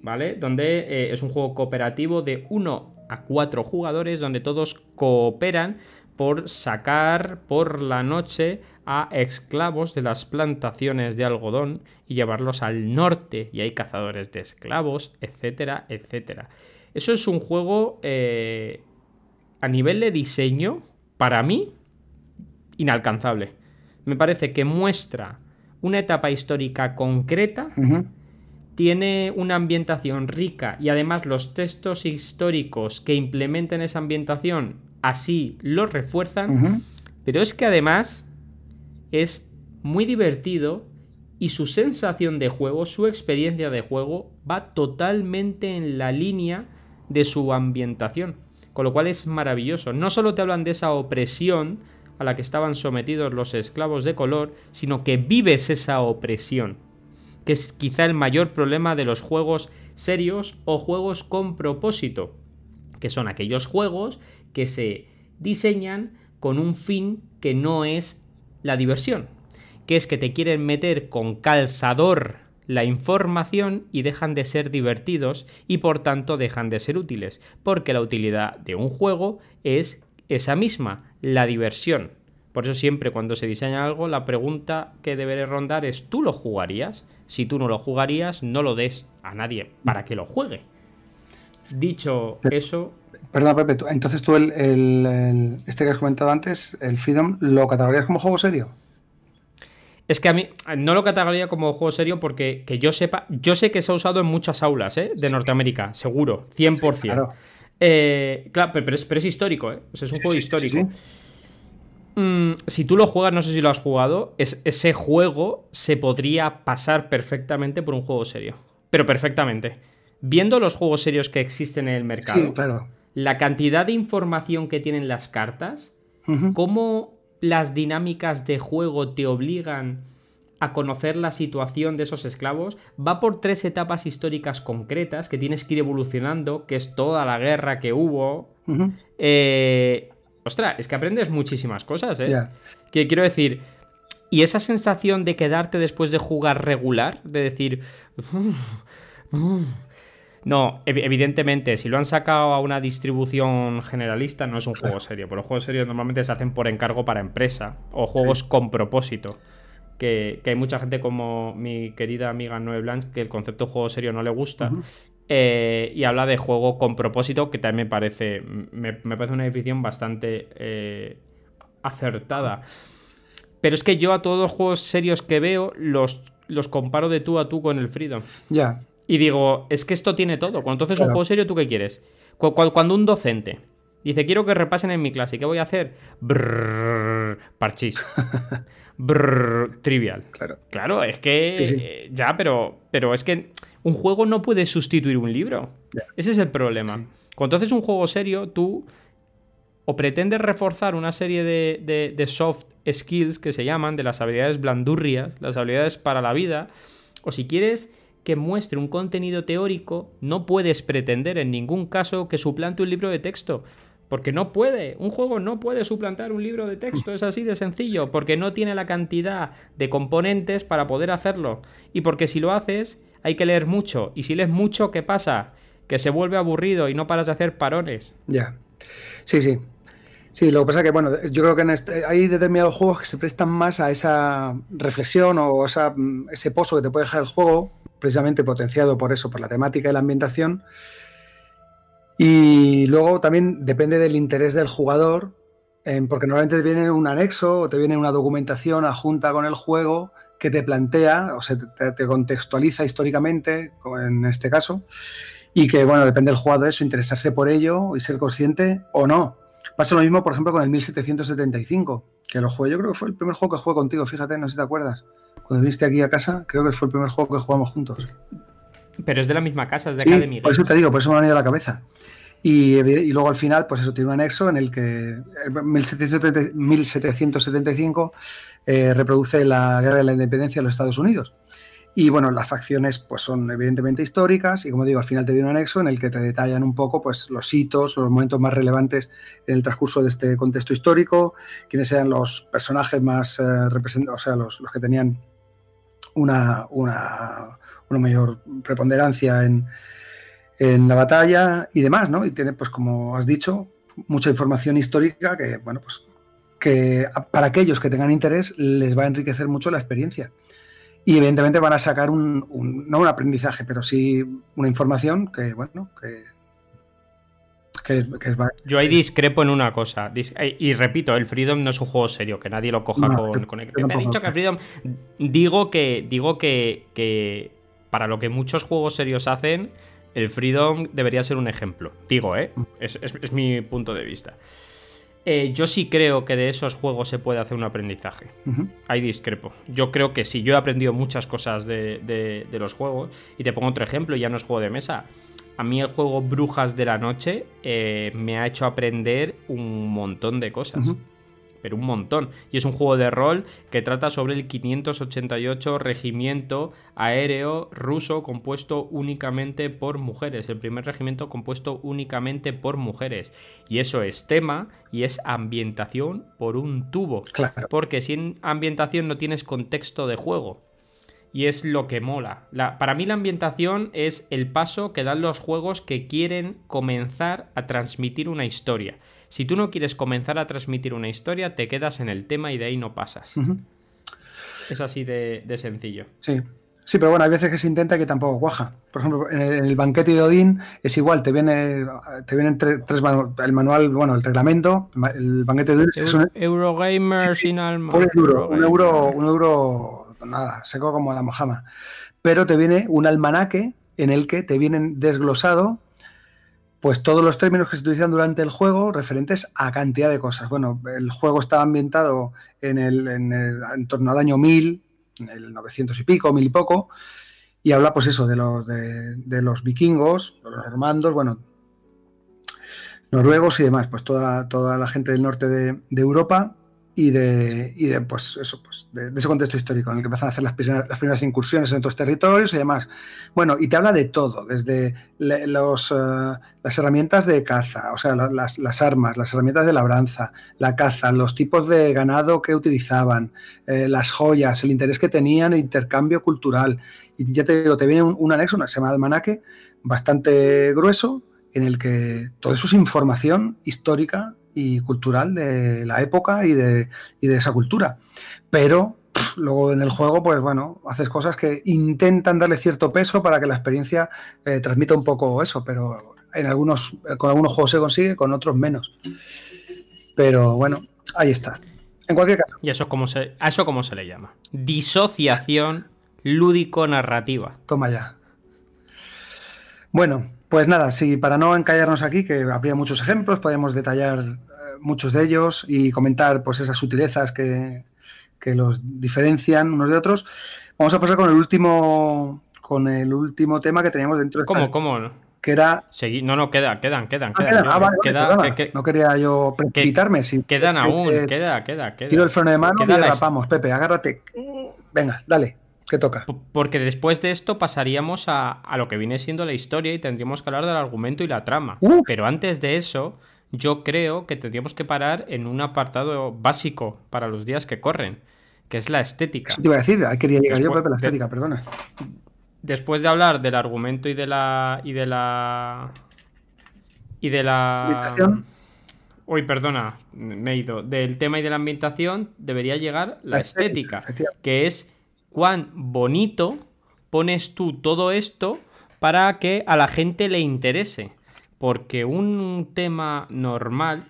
¿vale? Donde eh, es un juego cooperativo de 1 a 4 jugadores donde todos cooperan por sacar por la noche a esclavos de las plantaciones de algodón y llevarlos al norte. Y hay cazadores de esclavos, etcétera, etcétera. Eso es un juego eh, a nivel de diseño, para mí, inalcanzable. Me parece que muestra una etapa histórica concreta, tiene una ambientación rica y además los textos históricos que implementen esa ambientación así lo refuerzan, pero es que además es muy divertido y su sensación de juego, su experiencia de juego va totalmente en la línea de su ambientación, con lo cual es maravilloso. No solo te hablan de esa opresión a la que estaban sometidos los esclavos de color, sino que vives esa opresión, que es quizá el mayor problema de los juegos serios o juegos con propósito, que son aquellos juegos que se diseñan con un fin que no es la diversión, que es que te quieren meter con calzador la información y dejan de ser divertidos y por tanto dejan de ser útiles, porque la utilidad de un juego es esa misma, la diversión. Por eso siempre cuando se diseña algo, la pregunta que deberé rondar es ¿tú lo jugarías? Si tú no lo jugarías, no lo des a nadie para que lo juegue. Dicho eso, Perdón, Pepe, entonces tú el, este que has comentado antes, el Freedom, ¿lo catalogarías como juego serio? Es que a mí no lo catalogaría como juego serio porque que yo sepa, yo sé que se ha usado en muchas aulas ¿eh? de Norteamérica, seguro, 100%. claro. Eh, claro, pero, es, histórico, ¿eh? es un juego histórico. Mm, si tú lo juegas, no sé si lo has jugado, ese juego se podría pasar perfectamente por un juego serio. Pero perfectamente. Viendo los juegos serios que existen en el mercado. Sí, claro la cantidad de información que tienen las cartas, cómo las dinámicas de juego te obligan a conocer la situación de esos esclavos, va por tres etapas históricas concretas que tienes que ir evolucionando, que es toda la guerra que hubo. eh, ostras, es que aprendes muchísimas cosas, ¿eh? Que quiero decir, y esa sensación de quedarte después de jugar regular, de decir... No, evidentemente, si lo han sacado a una distribución generalista, no es un juego serio. Pero los juegos serios normalmente se hacen por encargo para empresa o juegos con propósito. Que, hay mucha gente como mi querida amiga Noé Blanche que el concepto de juego serio no le gusta. Eh, y habla de juego con propósito, que también me parece, me, parece una definición bastante eh, acertada. Pero es que yo a todos los juegos serios que veo los, los comparo de tú a tú con el Freedom. Ya, y digo, es que esto tiene todo. Cuando entonces un juego serio, ¿tú qué quieres? Cuando un docente dice, quiero que repasen en mi clase, ¿qué voy a hacer? Brrr, parchís. Brrr, trivial. Claro. Claro, es que. Ya, pero, pero es que un juego no puede sustituir un libro. Ese es el problema. Cuando haces un juego serio, tú o pretendes reforzar una serie de, de, soft skills que se llaman, de las habilidades blandurrias, las habilidades para la vida, o si quieres que muestre un contenido teórico, no puedes pretender en ningún caso que suplante un libro de texto. Porque no puede, un juego no puede suplantar un libro de texto, es así de sencillo, porque no tiene la cantidad de componentes para poder hacerlo. Y porque si lo haces, hay que leer mucho. Y si lees mucho, ¿qué pasa? Que se vuelve aburrido y no paras de hacer parones. Ya. Sí, sí. Sí, lo que pasa es que, bueno, yo creo que en este, hay determinados juegos que se prestan más a esa reflexión o esa, ese pozo que te puede dejar el juego, precisamente potenciado por eso, por la temática y la ambientación. Y luego también depende del interés del jugador, porque normalmente te viene un anexo o te viene una documentación adjunta con el juego que te plantea o se te, contextualiza históricamente, en este caso, y que, bueno, depende del jugador eso, interesarse por ello y ser consciente o no. Pasa lo mismo, por ejemplo, con el 1775, que lo jugué, yo creo que fue el primer juego que jugué contigo, fíjate, no sé si te acuerdas. Cuando viniste aquí a casa, creo que fue el primer juego que jugamos juntos. Pero es de la misma casa, es de acá de Miguel. Por eso te digo, por eso me ha venido a la cabeza. Y, luego al final, pues eso, tiene un anexo en el que 1775 eh, reproduce la guerra de la independencia de los Estados Unidos. Y bueno, las facciones pues son evidentemente históricas y como digo, al final te viene un anexo en el que te detallan un poco pues los hitos, los momentos más relevantes en el transcurso de este contexto histórico, quiénes eran los personajes más eh, representados, o sea, los, los que tenían una, una, una mayor preponderancia en, en la batalla y demás, ¿no? Y tiene, pues como has dicho, mucha información histórica que, bueno, pues que para aquellos que tengan interés les va a enriquecer mucho la experiencia. Y evidentemente van a sacar un, no un aprendizaje, pero sí una información que, bueno, que, que, es, Yo ahí discrepo en una cosa. Y repito, el Freedom no es un juego serio, que nadie lo coja con, el. Me ha dicho que el Freedom. Digo que. Digo que, que. Para lo que muchos juegos serios hacen, el Freedom debería ser un ejemplo. Digo, ¿eh? Mm. Es, mi punto de vista. Eh, yo sí creo que de esos juegos se puede hacer un aprendizaje. Ahí discrepo. Yo creo que sí. Yo he aprendido muchas cosas de, los juegos. Y te pongo otro ejemplo, ya no es juego de mesa. A mí el juego Brujas de la Noche eh, me ha hecho aprender un montón de cosas pero un montón. Y es un juego de rol que trata sobre el 588 regimiento aéreo ruso compuesto únicamente por mujeres. El primer regimiento compuesto únicamente por mujeres. Y eso es tema y es ambientación por un tubo. Claro. Porque sin ambientación no tienes contexto de juego. Y es lo que mola. para mí la ambientación es el paso que dan los juegos que quieren comenzar a transmitir una historia. Si tú no quieres comenzar a transmitir una historia, te quedas en el tema y de ahí no pasas. Es así de, sencillo. Sí. Sí, pero bueno, hay veces que se intenta que tampoco cuaja. Por ejemplo, en el, banquete de Odín es igual, te viene te vienen tres, el manual, bueno, el reglamento, el banquete de Odín es un Eurogamer sin alma. Un euro, un euro, un euro, nada, seco como la mojama. Pero te viene un almanaque en el que te vienen desglosado pues todos los términos que se utilizan durante el juego referentes a cantidad de cosas. Bueno, el juego está ambientado en, el, en, torno al año 1000, en el 900 y pico, mil y poco, y habla pues eso de los, de, los vikingos, los normandos, bueno, noruegos y demás, pues toda, toda la gente del norte de, de Europa y de, y de pues eso, pues de, ese contexto histórico en el que empiezan a hacer las primeras, incursiones en otros territorios y demás. Bueno, y te habla de todo, desde los, eh, las herramientas de caza, o sea, las, las, armas, las herramientas de labranza, la caza, los tipos de ganado que utilizaban, eh, las joyas, el interés que tenían, el intercambio cultural. Y ya te digo, te viene un, anexo, una semana almanaque bastante grueso, en el que todo eso es información histórica y cultural de la época y de, de esa cultura. Pero luego en el juego, pues bueno, haces cosas que intentan darle cierto peso para que la experiencia eh, transmita un poco eso, pero en algunos, con algunos juegos se consigue, con otros menos. Pero bueno, ahí está. En cualquier caso. ¿Y eso cómo se, a eso cómo se le llama? Disociación lúdico-narrativa. Toma ya. Bueno, pues nada, sí, para no encallarnos aquí, que habría muchos ejemplos, podríamos detallar eh, muchos de ellos y comentar pues esas sutilezas que, los diferencian unos de otros. Vamos a pasar con el último con el último tema que teníamos dentro de ¿Cómo, cómo? Que era. no, no, queda, quedan, quedan, quedan. Ah, no quería yo precipitarme. Si quedan aún, queda, queda, queda. Tiro el freno de mano y derrapamos. Pepe, agárrate. Venga, dale. ¿Qué toca? Porque después de esto pasaríamos a, lo que viene siendo la historia y tendríamos que hablar del argumento y la trama. Pero antes de eso, yo creo que tendríamos que parar en un apartado básico para los días que corren, que es la estética. Eso te iba a decir, quería llegar yo, la estética, perdona. Después de hablar del argumento y de la. y de la. y de la. Uy, perdona, me he ido. Del tema y de la ambientación debería llegar la, estética que es cuán bonito pones tú todo esto para que a la gente le interese. Porque un tema normal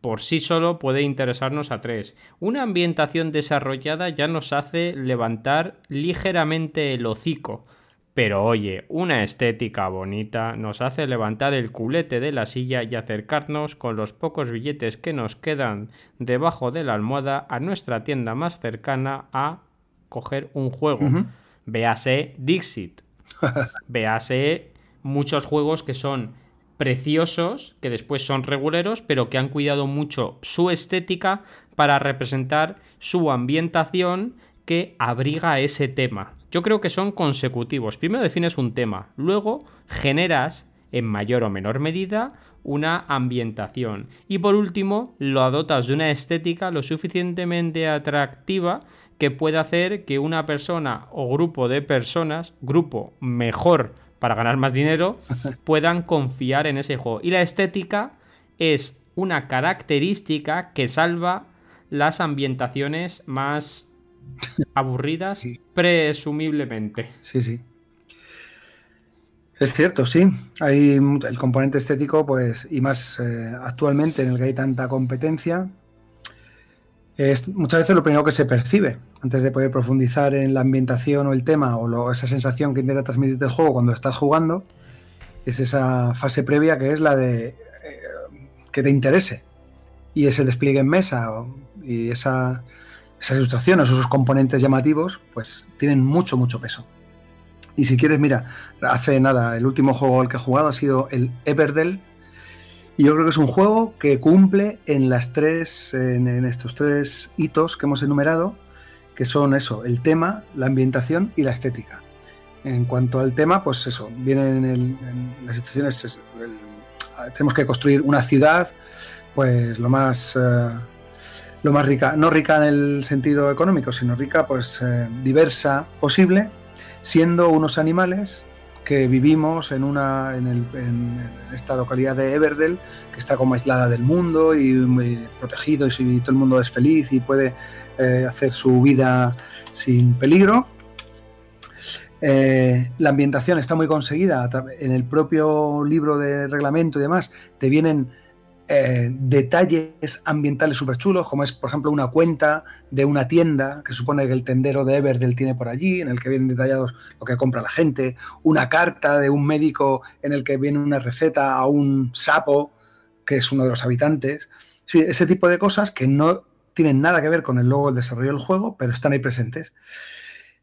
por sí solo puede interesarnos a tres. Una ambientación desarrollada ya nos hace levantar ligeramente el hocico. Pero oye, una estética bonita nos hace levantar el culete de la silla y acercarnos con los pocos billetes que nos quedan debajo de la almohada a nuestra tienda más cercana a coger un juego. Véase Dixit. Véase muchos juegos que son preciosos, que después son reguleros, pero que han cuidado mucho su estética para representar su ambientación que abriga ese tema. Yo creo que son consecutivos. Primero defines un tema, luego generas en mayor o menor medida una ambientación. Y por último, lo dotas de una estética lo suficientemente atractiva que pueda hacer que una persona o grupo de personas, grupo mejor para ganar más dinero, puedan confiar en ese juego. Y la estética es una característica que salva las ambientaciones más aburridas, presumiblemente. Sí, sí. Es cierto, sí. Hay el componente estético, pues, y más eh, actualmente en el que hay tanta competencia, es muchas veces lo primero que se percibe antes de poder profundizar en la ambientación o el tema o esa sensación que intenta transmitir el juego cuando estás jugando, es esa fase previa que es la de eh, que te interese y ese despliegue en mesa y esa, esas ilustraciones esos componentes llamativos, pues tienen mucho, mucho peso. Y si quieres, mira, hace nada, el último juego al que he jugado ha sido el Everdell. Y yo creo que es un juego que cumple en las tres, en, estos tres hitos que hemos enumerado, que son eso, el tema, la ambientación y la estética. En cuanto al tema, pues eso, vienen en, las situaciones, tenemos que construir una ciudad, pues lo más, eh, lo más rica, no rica en el sentido económico, sino rica, pues eh, diversa posible siendo unos animales que vivimos en, una, en, esta localidad de Everdell, que está como aislada del mundo y muy protegido y, todo el mundo es feliz y puede eh, hacer su vida sin peligro. Eh, la ambientación está muy conseguida en el propio libro de reglamento y demás. Te vienen eh, detalles ambientales súper chulos, como es, por ejemplo, una cuenta de una tienda que supone que el tendero de Everdell tiene por allí, en el que vienen detallados lo que compra la gente, una carta de un médico en el que viene una receta a un sapo, que es uno de los habitantes. Ese tipo de cosas que no tienen nada que ver con el logo del desarrollo del juego, pero están ahí presentes.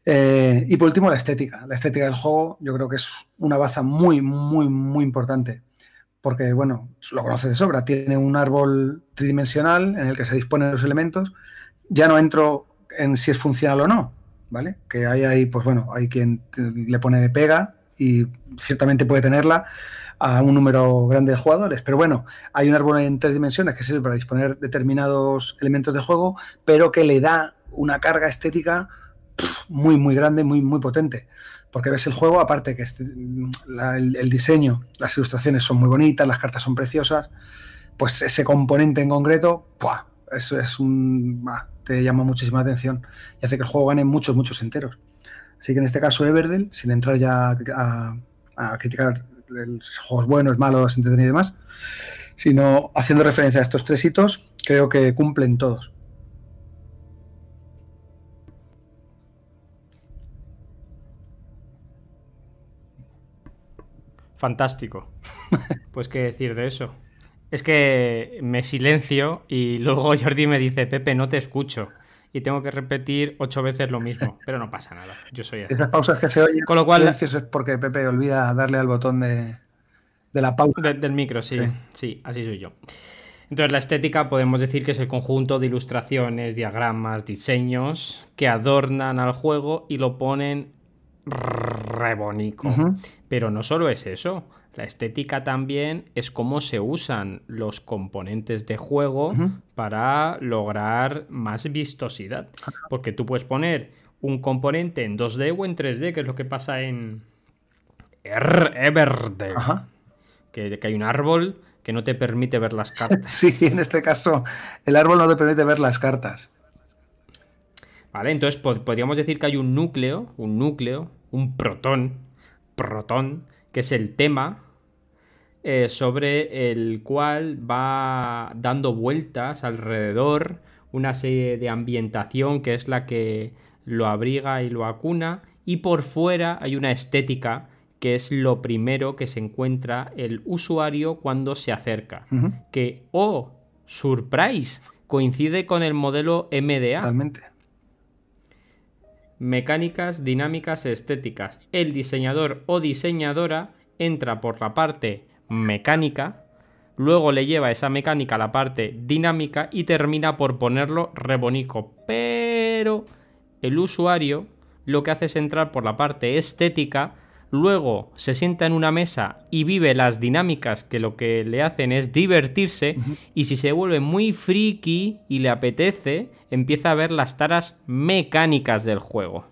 Eh, y por último, la estética. La estética del juego yo creo que es una baza muy, muy, muy importante porque, bueno, lo conoces de sobra, tiene un árbol tridimensional en el que se disponen los elementos. Ya no entro en si es funcional o no, ¿vale? Que hay ahí, pues bueno, hay quien le pone pega y ciertamente puede tenerla a un número grande de jugadores. Pero bueno, hay un árbol en tres dimensiones que sirve para disponer determinados elementos de juego, pero que le da una carga estética muy, muy grande, muy, muy potente porque ves el juego, aparte que este, el, diseño, las ilustraciones son muy bonitas, las cartas son preciosas, pues ese componente en concreto, eso es un, te llama muchísima atención y hace que el juego gane muchos, muchos enteros. Así que en este caso Everdell, sin entrar ya a, criticar los juegos buenos, malos, entretenidos y demás, sino haciendo referencia a estos tres hitos, creo que cumplen todos. Fantástico. Pues qué decir de eso. Es que me silencio y luego Jordi me dice, Pepe, no te escucho. Y tengo que repetir ocho veces lo mismo, pero no pasa nada. Yo soy así. Esas pausas que se oyen Con lo cual, es porque Pepe olvida darle al botón de, la pausa. del micro, sí, sí. así soy yo. Entonces la estética podemos decir que es el conjunto de ilustraciones, diagramas, diseños que adornan al juego y lo ponen re bonito. Pero no solo es eso. La estética también es cómo se usan los componentes de juego para lograr más vistosidad. Porque tú puedes poner un componente en 2D o en 3D, que es lo que pasa en Everdell. Que, que hay un árbol que no te permite ver las cartas. sí, en este caso, el árbol no te permite ver las cartas. Vale, entonces podríamos decir que hay un núcleo, un núcleo, un protón, protón, que es el tema eh, sobre el cual va dando vueltas alrededor una serie de ambientación que es la que lo abriga y lo acuna y por fuera hay una estética que es lo primero que se encuentra el usuario cuando se acerca. Que, oh, surprise, coincide con el modelo MDA. Totalmente mecánicas, dinámicas, estéticas. El diseñador o diseñadora entra por la parte mecánica, luego le lleva esa mecánica a la parte dinámica y termina por ponerlo rebonico. Pero el usuario lo que hace es entrar por la parte estética luego se sienta en una mesa y vive las dinámicas que lo que le hacen es divertirse, y si se vuelve muy friki y le apetece, empieza a ver las taras mecánicas del juego.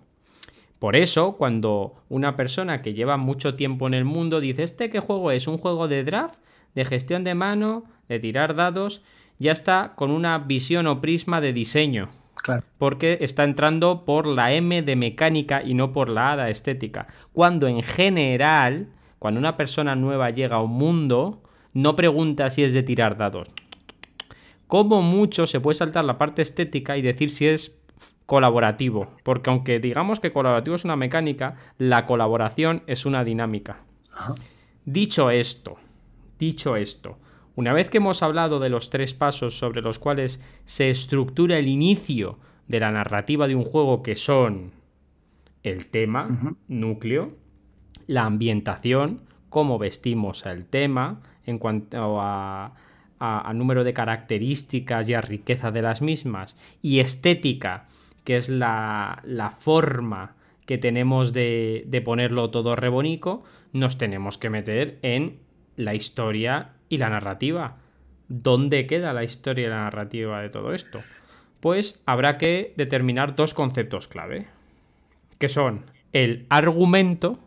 Por eso, cuando una persona que lleva mucho tiempo en el mundo dice, ¿este qué juego es? ¿Un juego de draft? ¿De gestión de mano? ¿De tirar dados? Ya está con una visión o prisma de diseño. Claro. Porque está entrando por la M de mecánica y no por la A de estética. Cuando en general, cuando una persona nueva llega a un mundo, no pregunta si es de tirar dados. Como mucho se puede saltar la parte estética y decir si es colaborativo, porque aunque digamos que colaborativo es una mecánica, la colaboración es una dinámica. Dicho esto, dicho esto, una vez que hemos hablado de los tres pasos sobre los cuales se estructura el inicio de la narrativa de un juego que son el tema, núcleo, la ambientación, cómo vestimos el tema en cuanto a, número de características y a riqueza de las mismas, y estética, que es la, forma que tenemos de, de, ponerlo todo rebonico, nos tenemos que meter en la historia y la narrativa. ¿Dónde queda la historia y la narrativa de todo esto? Pues habrá que determinar dos conceptos clave, que son el argumento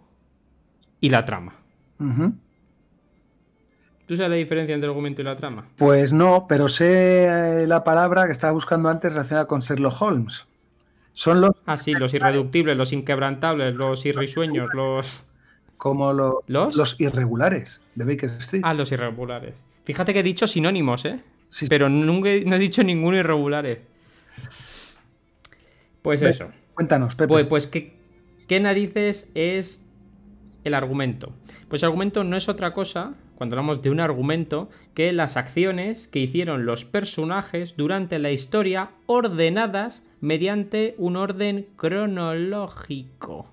y la trama. ¿Tú sabes la diferencia entre el argumento y la trama? Pues no, pero sé eh, la palabra que estaba buscando antes relacionada con Sherlock Holmes. Son los. Ah, sí, los irreductibles, los inquebrantables, los irrisueños, los. Como los, los irregulares de Baker Street. Ah, los irregulares. Fíjate que he dicho sinónimos, ¿eh? Sí. Pero nunca no he dicho ninguno irregulares. Pues eso. Cuéntanos, Pepe. Pues, pues ¿qué, ¿qué narices es el argumento? Pues el argumento no es otra cosa, cuando hablamos de un argumento, que las acciones que hicieron los personajes durante la historia ordenadas mediante un orden cronológico.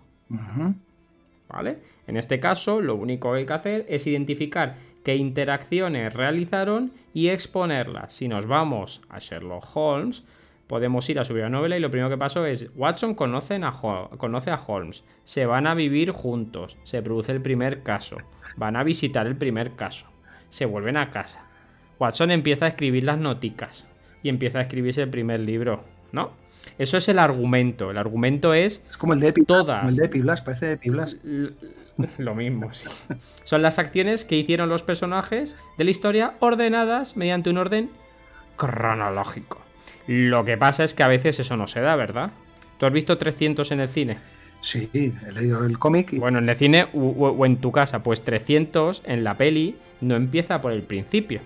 ¿Vale? En este caso, lo único que hay que hacer es identificar qué interacciones realizaron y exponerlas. Si nos vamos a Sherlock Holmes, podemos ir a la novela y lo primero que pasó es Watson conoce a Holmes, se van a vivir juntos, se produce el primer caso, van a visitar el primer caso, se vuelven a casa. Watson empieza a escribir las noticas y empieza a escribirse el primer libro, ¿no? Eso es el argumento. El argumento es. Es como el de Epiblas. Todas. el de Epiblas, parece de Epiblas. Lo mismo, sí. Son las acciones que hicieron los personajes de la historia ordenadas mediante un orden cronológico. Lo que pasa es que a veces eso no se da, ¿verdad? ¿Tú has visto 300 en el cine? Sí, he leído el cómic. Y... Bueno, en el cine o en tu casa, pues 300 en la peli no empieza por el principio.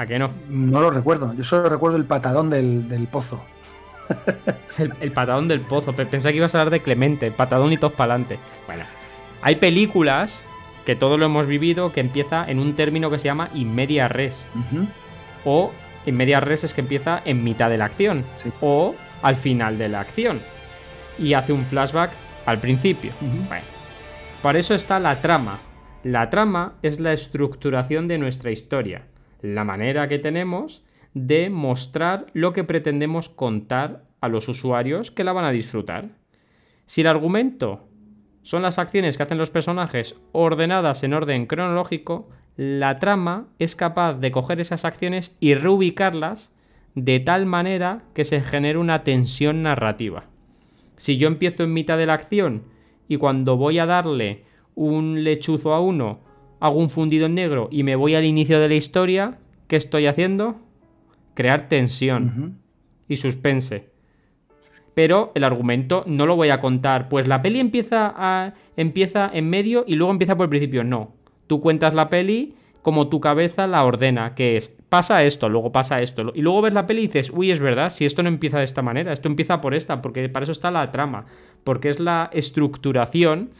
¿A qué no? No lo recuerdo. Yo solo recuerdo el patadón del, pozo. el, patadón del pozo. Pensé que ibas a hablar de Clemente. patadón y todos para adelante. Bueno, hay películas que todos lo hemos vivido que empieza en un término que se llama inmedia res. O inmedia res es que empieza en mitad de la acción. O al final de la acción. Y hace un flashback al principio. Bueno, para eso está la trama. La trama es la estructuración de nuestra historia la manera que tenemos de mostrar lo que pretendemos contar a los usuarios que la van a disfrutar. Si el argumento son las acciones que hacen los personajes ordenadas en orden cronológico, la trama es capaz de coger esas acciones y reubicarlas de tal manera que se genere una tensión narrativa. Si yo empiezo en mitad de la acción y cuando voy a darle un lechuzo a uno hago un fundido en negro y me voy al inicio de la historia, ¿qué estoy haciendo? Crear tensión y suspense. Pero el argumento no lo voy a contar. Pues la peli empieza, a, empieza en medio y luego empieza por el principio. No. Tú cuentas la peli como tu cabeza la ordena, que es, pasa esto, luego pasa esto. Y luego ves la peli y dices, uy, es verdad, si esto no empieza de esta manera, esto empieza por esta, porque para eso está la trama, porque es la estructuración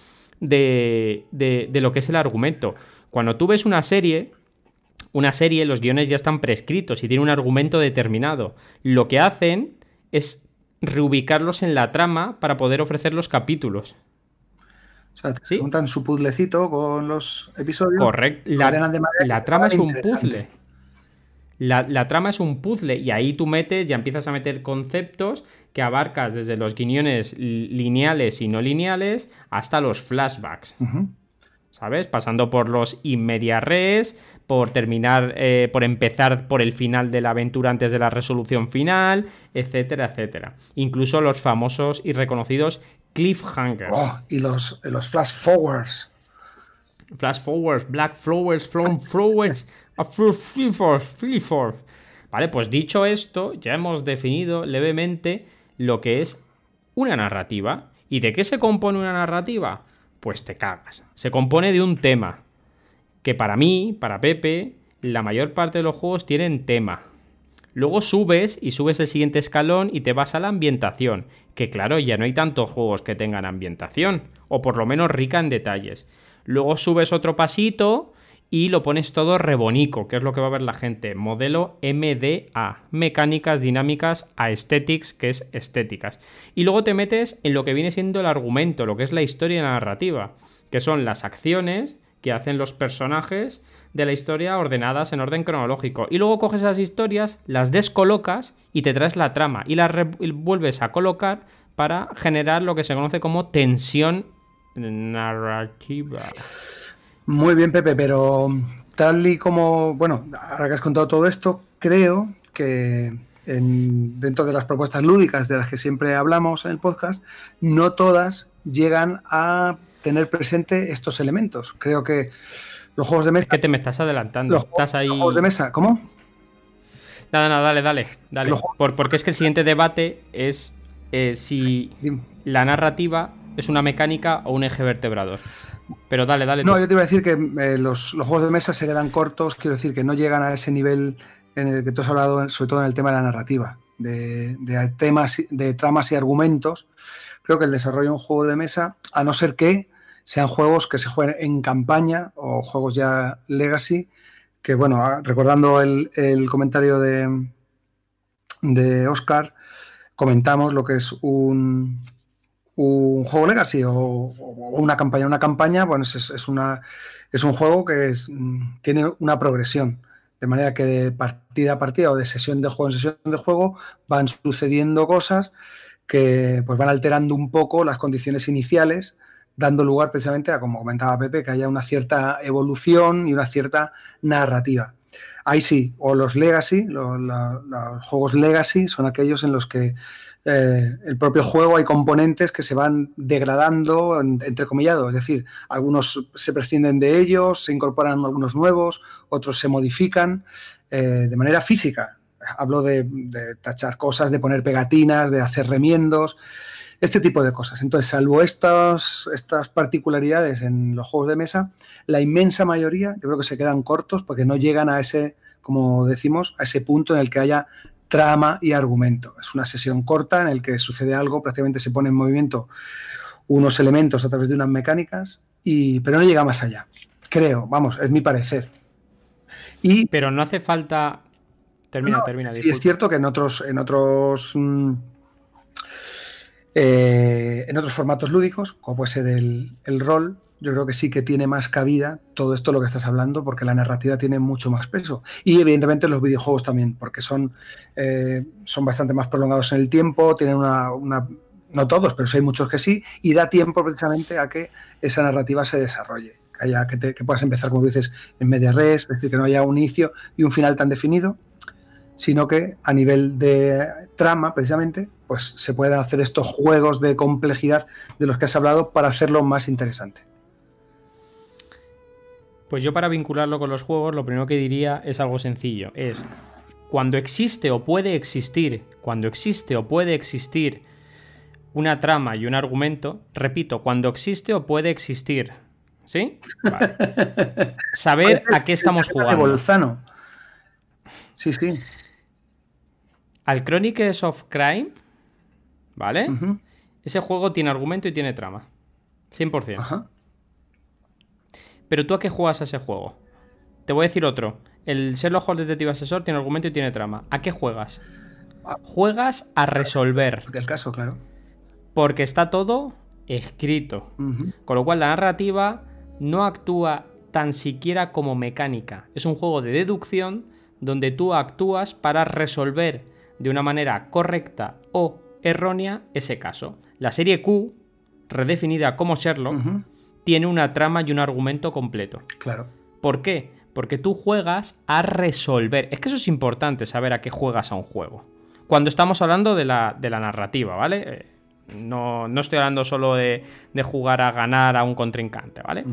de, de, lo que es el argumento. Cuando tú ves una serie, una serie, los guiones ya están prescritos y tienen un argumento determinado. Lo que hacen es reubicarlos en la trama para poder ofrecer los capítulos. O sea, te ¿Sí? su puzzlecito con los episodios. Correcto. La, la, trama es un puzzle. La, trama es un puzzle y ahí tú metes, ya empiezas a meter conceptos que abarcas desde los guiñones lineales y no lineales hasta los flashbacks. ¿Sabes? Pasando por los inmediarres, por terminar, eh, por empezar por el final de la aventura antes de la resolución final, etcétera, etcétera. Incluso los famosos y reconocidos cliffhangers. Oh, y los, los flash forwards. Flash forwards, black flowers, from flowers, Vale, pues dicho esto, ya hemos definido levemente lo que es una narrativa. ¿Y de qué se compone una narrativa? Pues te cagas. Se compone de un tema. Que para mí, para Pepe, la mayor parte de los juegos tienen tema. Luego subes y subes el siguiente escalón y te vas a la ambientación. Que claro, ya no hay tantos juegos que tengan ambientación. O por lo menos rica en detalles. Luego subes otro pasito y lo pones todo rebonico, que es lo que va a ver la gente. Modelo MDA, mecánicas dinámicas aesthetics, que es estéticas. Y luego te metes en lo que viene siendo el argumento, lo que es la historia narrativa, que son las acciones que hacen los personajes de la historia ordenadas en orden cronológico. Y luego coges esas historias, las descolocas y te traes la trama y las vuelves a colocar para generar lo que se conoce como tensión narrativa. Muy bien, Pepe, pero tal y como, bueno, ahora que has contado todo esto, creo que dentro de las propuestas lúdicas de las que siempre hablamos en el podcast, no todas llegan a tener presente estos elementos. Creo que los juegos de mesa. que te me estás adelantando. Los, estás ahí... juegos de mesa, ¿cómo? Nada, nada, dale, dale. dale. Por, porque es que el siguiente debate es eh, si la narrativa es una mecánica o un eje vertebrador. Pero dale, dale. No, yo te iba a decir que eh, los, juegos de mesa se quedan cortos, quiero decir que no llegan a ese nivel en el que tú has hablado, sobre todo en el tema de la narrativa, de, temas, de tramas y argumentos. Creo que el desarrollo de un juego de mesa, a no ser que sean juegos que se jueguen en campaña o juegos ya legacy, que bueno, ah, recordando el, comentario de, de Oscar, comentamos lo que es un, un juego legacy o, una campaña. Una campaña, bueno, es, una, es un juego que mm, tiene una progresión. De manera que de partida a partida o de sesión de juego en sesión de juego van sucediendo cosas que pues van alterando un poco las condiciones iniciales, dando lugar precisamente a, como comentaba Pepe, que haya una cierta evolución y una cierta narrativa. Ahí sí, o los legacy, los juegos legacy son aquellos en los que eh, el propio juego hay componentes que se van degradando, entre comillado, es decir, algunos se prescinden de ellos, se incorporan algunos nuevos, otros se modifican eh, de manera física. Hablo de, tachar cosas, de poner pegatinas, de hacer remiendos, este tipo de cosas. Entonces, salvo estas, estas particularidades en los juegos de mesa, la inmensa mayoría yo creo que se quedan cortos porque no llegan a ese, como decimos, a ese punto en el que haya trama y argumento. Es una sesión corta en el que sucede algo, prácticamente se pone en movimiento unos elementos a través de unas mecánicas, y, pero no llega más allá. Creo, vamos, es mi parecer. Y, pero no hace falta... Termina, termina. Sí, es cierto que en otros, en otros mm, eh, en otros formatos lúdicos, como puede ser el, rol, yo creo que sí que tiene más cabida todo esto lo que estás hablando, porque la narrativa tiene mucho más peso. Y evidentemente los videojuegos también, porque son, eh, son bastante más prolongados en el tiempo, tienen una, no todos, pero sí hay muchos que sí, y da tiempo precisamente a que esa narrativa se desarrolle. Que, haya, que, que puedas empezar, como dices, en media res, es decir, que no haya un inicio y un final tan definido, sino que a nivel de trama, precisamente, pues se pueden hacer estos juegos de complejidad de los que has hablado para hacerlo más interesante. Pues yo para vincularlo con los juegos, lo primero que diría es algo sencillo. Es cuando existe o puede existir, cuando existe o puede existir una trama y un argumento, repito, cuando existe o puede existir. ¿Sí? Saber a qué estamos jugando. Bolzano. Sí, sí. Al Chronicles of Crime, ¿vale? Ese juego tiene argumento y tiene trama. 100%. Pero tú a qué juegas a ese juego? Te voy a decir otro. El Sherlock Holmes Detective Asesor tiene argumento y tiene trama. ¿A qué juegas? Ah. Juegas a resolver. El caso, claro. Porque está todo escrito. Con lo cual la narrativa no actúa tan siquiera como mecánica. Es un juego de deducción donde tú actúas para resolver de una manera correcta o errónea ese caso. La serie Q, redefinida como Sherlock, tiene una trama y un argumento completo. Claro. ¿Por qué? Porque tú juegas a resolver. Es que eso es importante, saber a qué juegas a un juego. Cuando estamos hablando de la, narrativa, ¿vale? Eh, no, estoy hablando solo de, jugar a ganar a un contrincante, ¿vale?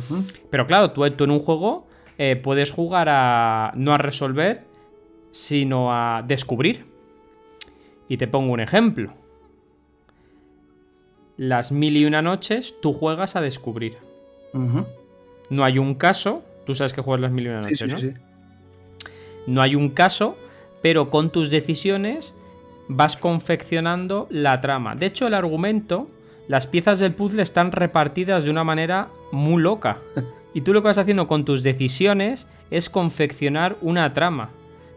Pero claro, tú, en un juego eh, puedes jugar a no a resolver, sino a descubrir. Y te pongo un ejemplo. Las mil y una noches tú juegas a descubrir. No hay un caso, tú sabes que juegas las mil y una noches, ¿no? Sí, no hay un caso, pero con tus decisiones vas confeccionando la trama. De hecho, el argumento, las piezas del puzzle están repartidas de una manera muy loca. Y tú lo que vas haciendo con tus decisiones es confeccionar una trama.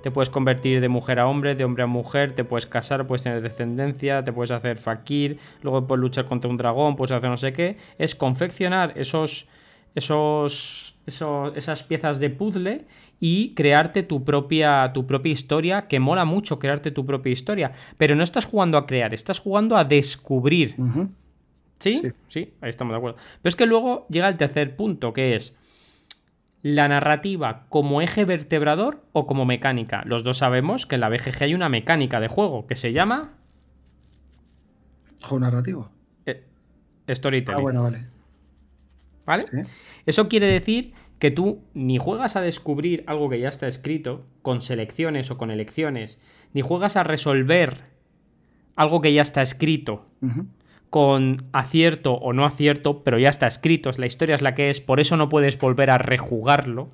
Te puedes convertir de mujer a hombre, de hombre a mujer, te puedes casar, puedes tener descendencia, te puedes hacer fakir, luego puedes luchar contra un dragón, puedes hacer no sé qué. Es confeccionar esos, esos, esas piezas de puzzle y crearte tu propia, tu propia historia, que mola mucho crearte tu propia historia. Pero no estás jugando a crear, estás jugando a descubrir. ¿Sí? ¿Sí? ahí estamos de acuerdo. Pero es que luego llega el tercer punto, que es la narrativa como eje vertebrador o como mecánica. Los dos sabemos que en la BGG hay una mecánica de juego que se llama... Juego narrativo. Eh, storytelling. Ah, bueno, vale. ¿Vale? Eso quiere decir que tú ni juegas a descubrir algo que ya está escrito, con selecciones o con elecciones, ni juegas a resolver algo que ya está escrito, con acierto o no acierto, pero ya está escrito, la historia es la que es, por eso no puedes volver a rejugarlo,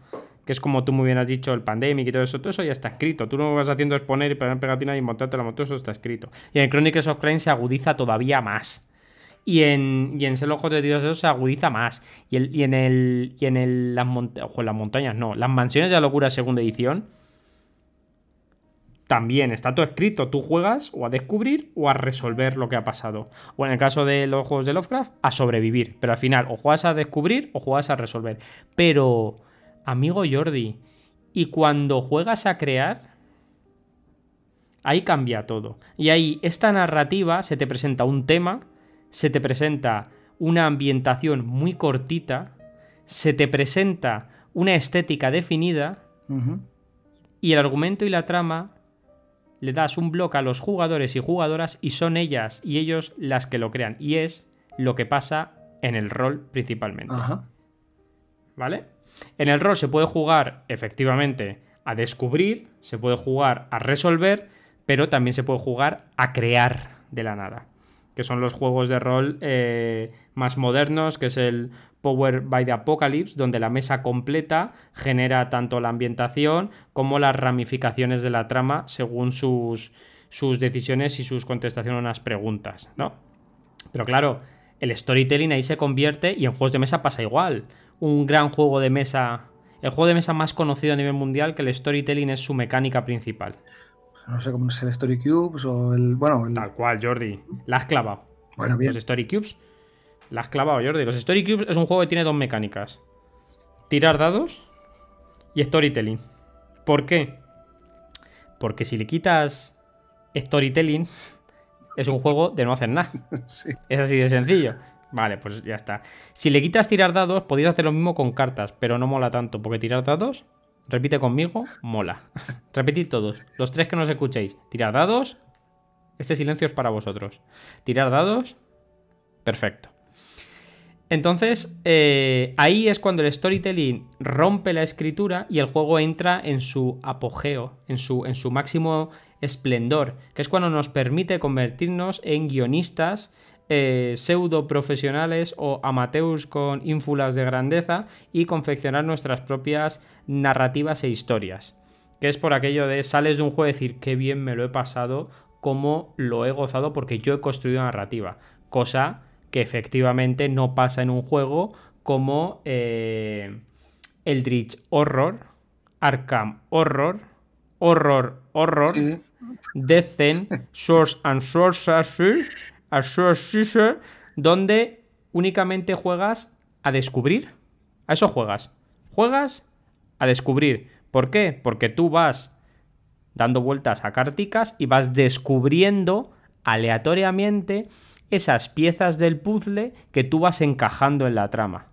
que es como tú muy bien has dicho, el pandemic y todo eso, todo eso ya está escrito. Tú lo que vas haciendo es poner y poner pegatina y montarte la moto, eso está escrito. Y en Chronicles of Crime se agudiza todavía más. Y en, y en de Dios se agudiza más. Y, el, y en el. Y en el. Las, las montañas, no. Las mansiones de la locura segunda edición. También está todo escrito. Tú juegas o a descubrir o a resolver lo que ha pasado. O en el caso de los juegos de Lovecraft, a sobrevivir. Pero al final, o juegas a descubrir o juegas a resolver. Pero, amigo Jordi, y cuando juegas a crear, ahí cambia todo. Y ahí, esta narrativa se te presenta un tema se te presenta una ambientación muy cortita, se te presenta una estética definida y el argumento y la trama le das un bloque a los jugadores y jugadoras y son ellas y ellos las que lo crean. Y es lo que pasa en el rol principalmente. ¿Vale? En el rol se puede jugar efectivamente a descubrir, se puede jugar a resolver, pero también se puede jugar a crear de la nada que son los juegos de rol eh, más modernos, que es el Power by the Apocalypse, donde la mesa completa genera tanto la ambientación como las ramificaciones de la trama según sus, sus decisiones y sus contestaciones a unas preguntas, ¿no? Pero claro, el storytelling ahí se convierte y en juegos de mesa pasa igual. Un gran juego de mesa, el juego de mesa más conocido a nivel mundial que el storytelling es su mecánica principal no sé cómo es el Story Cubes o el. Bueno, Tal cual, Jordi. La has clavado. Bueno, bien. Los Story Cubes. La has clavado, Jordi. Los Story Cubes es un juego que tiene dos mecánicas: tirar dados y storytelling. ¿Por qué? Porque si le quitas storytelling, es un juego de no hacer nada. Es así de sencillo. Vale, pues ya está. Si le quitas tirar dados, podéis hacer lo mismo con cartas, pero no mola tanto, porque tirar dados Repite conmigo, mola. Repetid todos. Los tres que nos escuchéis. Tirar dados. Este silencio es para vosotros. Tirar dados. Perfecto. Entonces, eh, ahí es cuando el storytelling rompe la escritura y el juego entra en su apogeo, en su, en su máximo esplendor, que es cuando nos permite convertirnos en guionistas eh, pseudo profesionales o amateurs con ínfulas de grandeza y confeccionar nuestras propias narrativas e historias. Que es por aquello de sales de un juego y decir qué bien me lo he pasado, cómo lo he gozado porque yo he construido narrativa. Cosa que efectivamente no pasa en un juego como eh, Eldritch Horror, Arkham Horror, Horror Horror, sí. Source and Shore donde únicamente juegas a descubrir. A eso juegas. Juegas a descubrir. ¿Por qué? Porque tú vas dando vueltas a carticas y vas descubriendo aleatoriamente esas piezas del puzzle que tú vas encajando en la trama.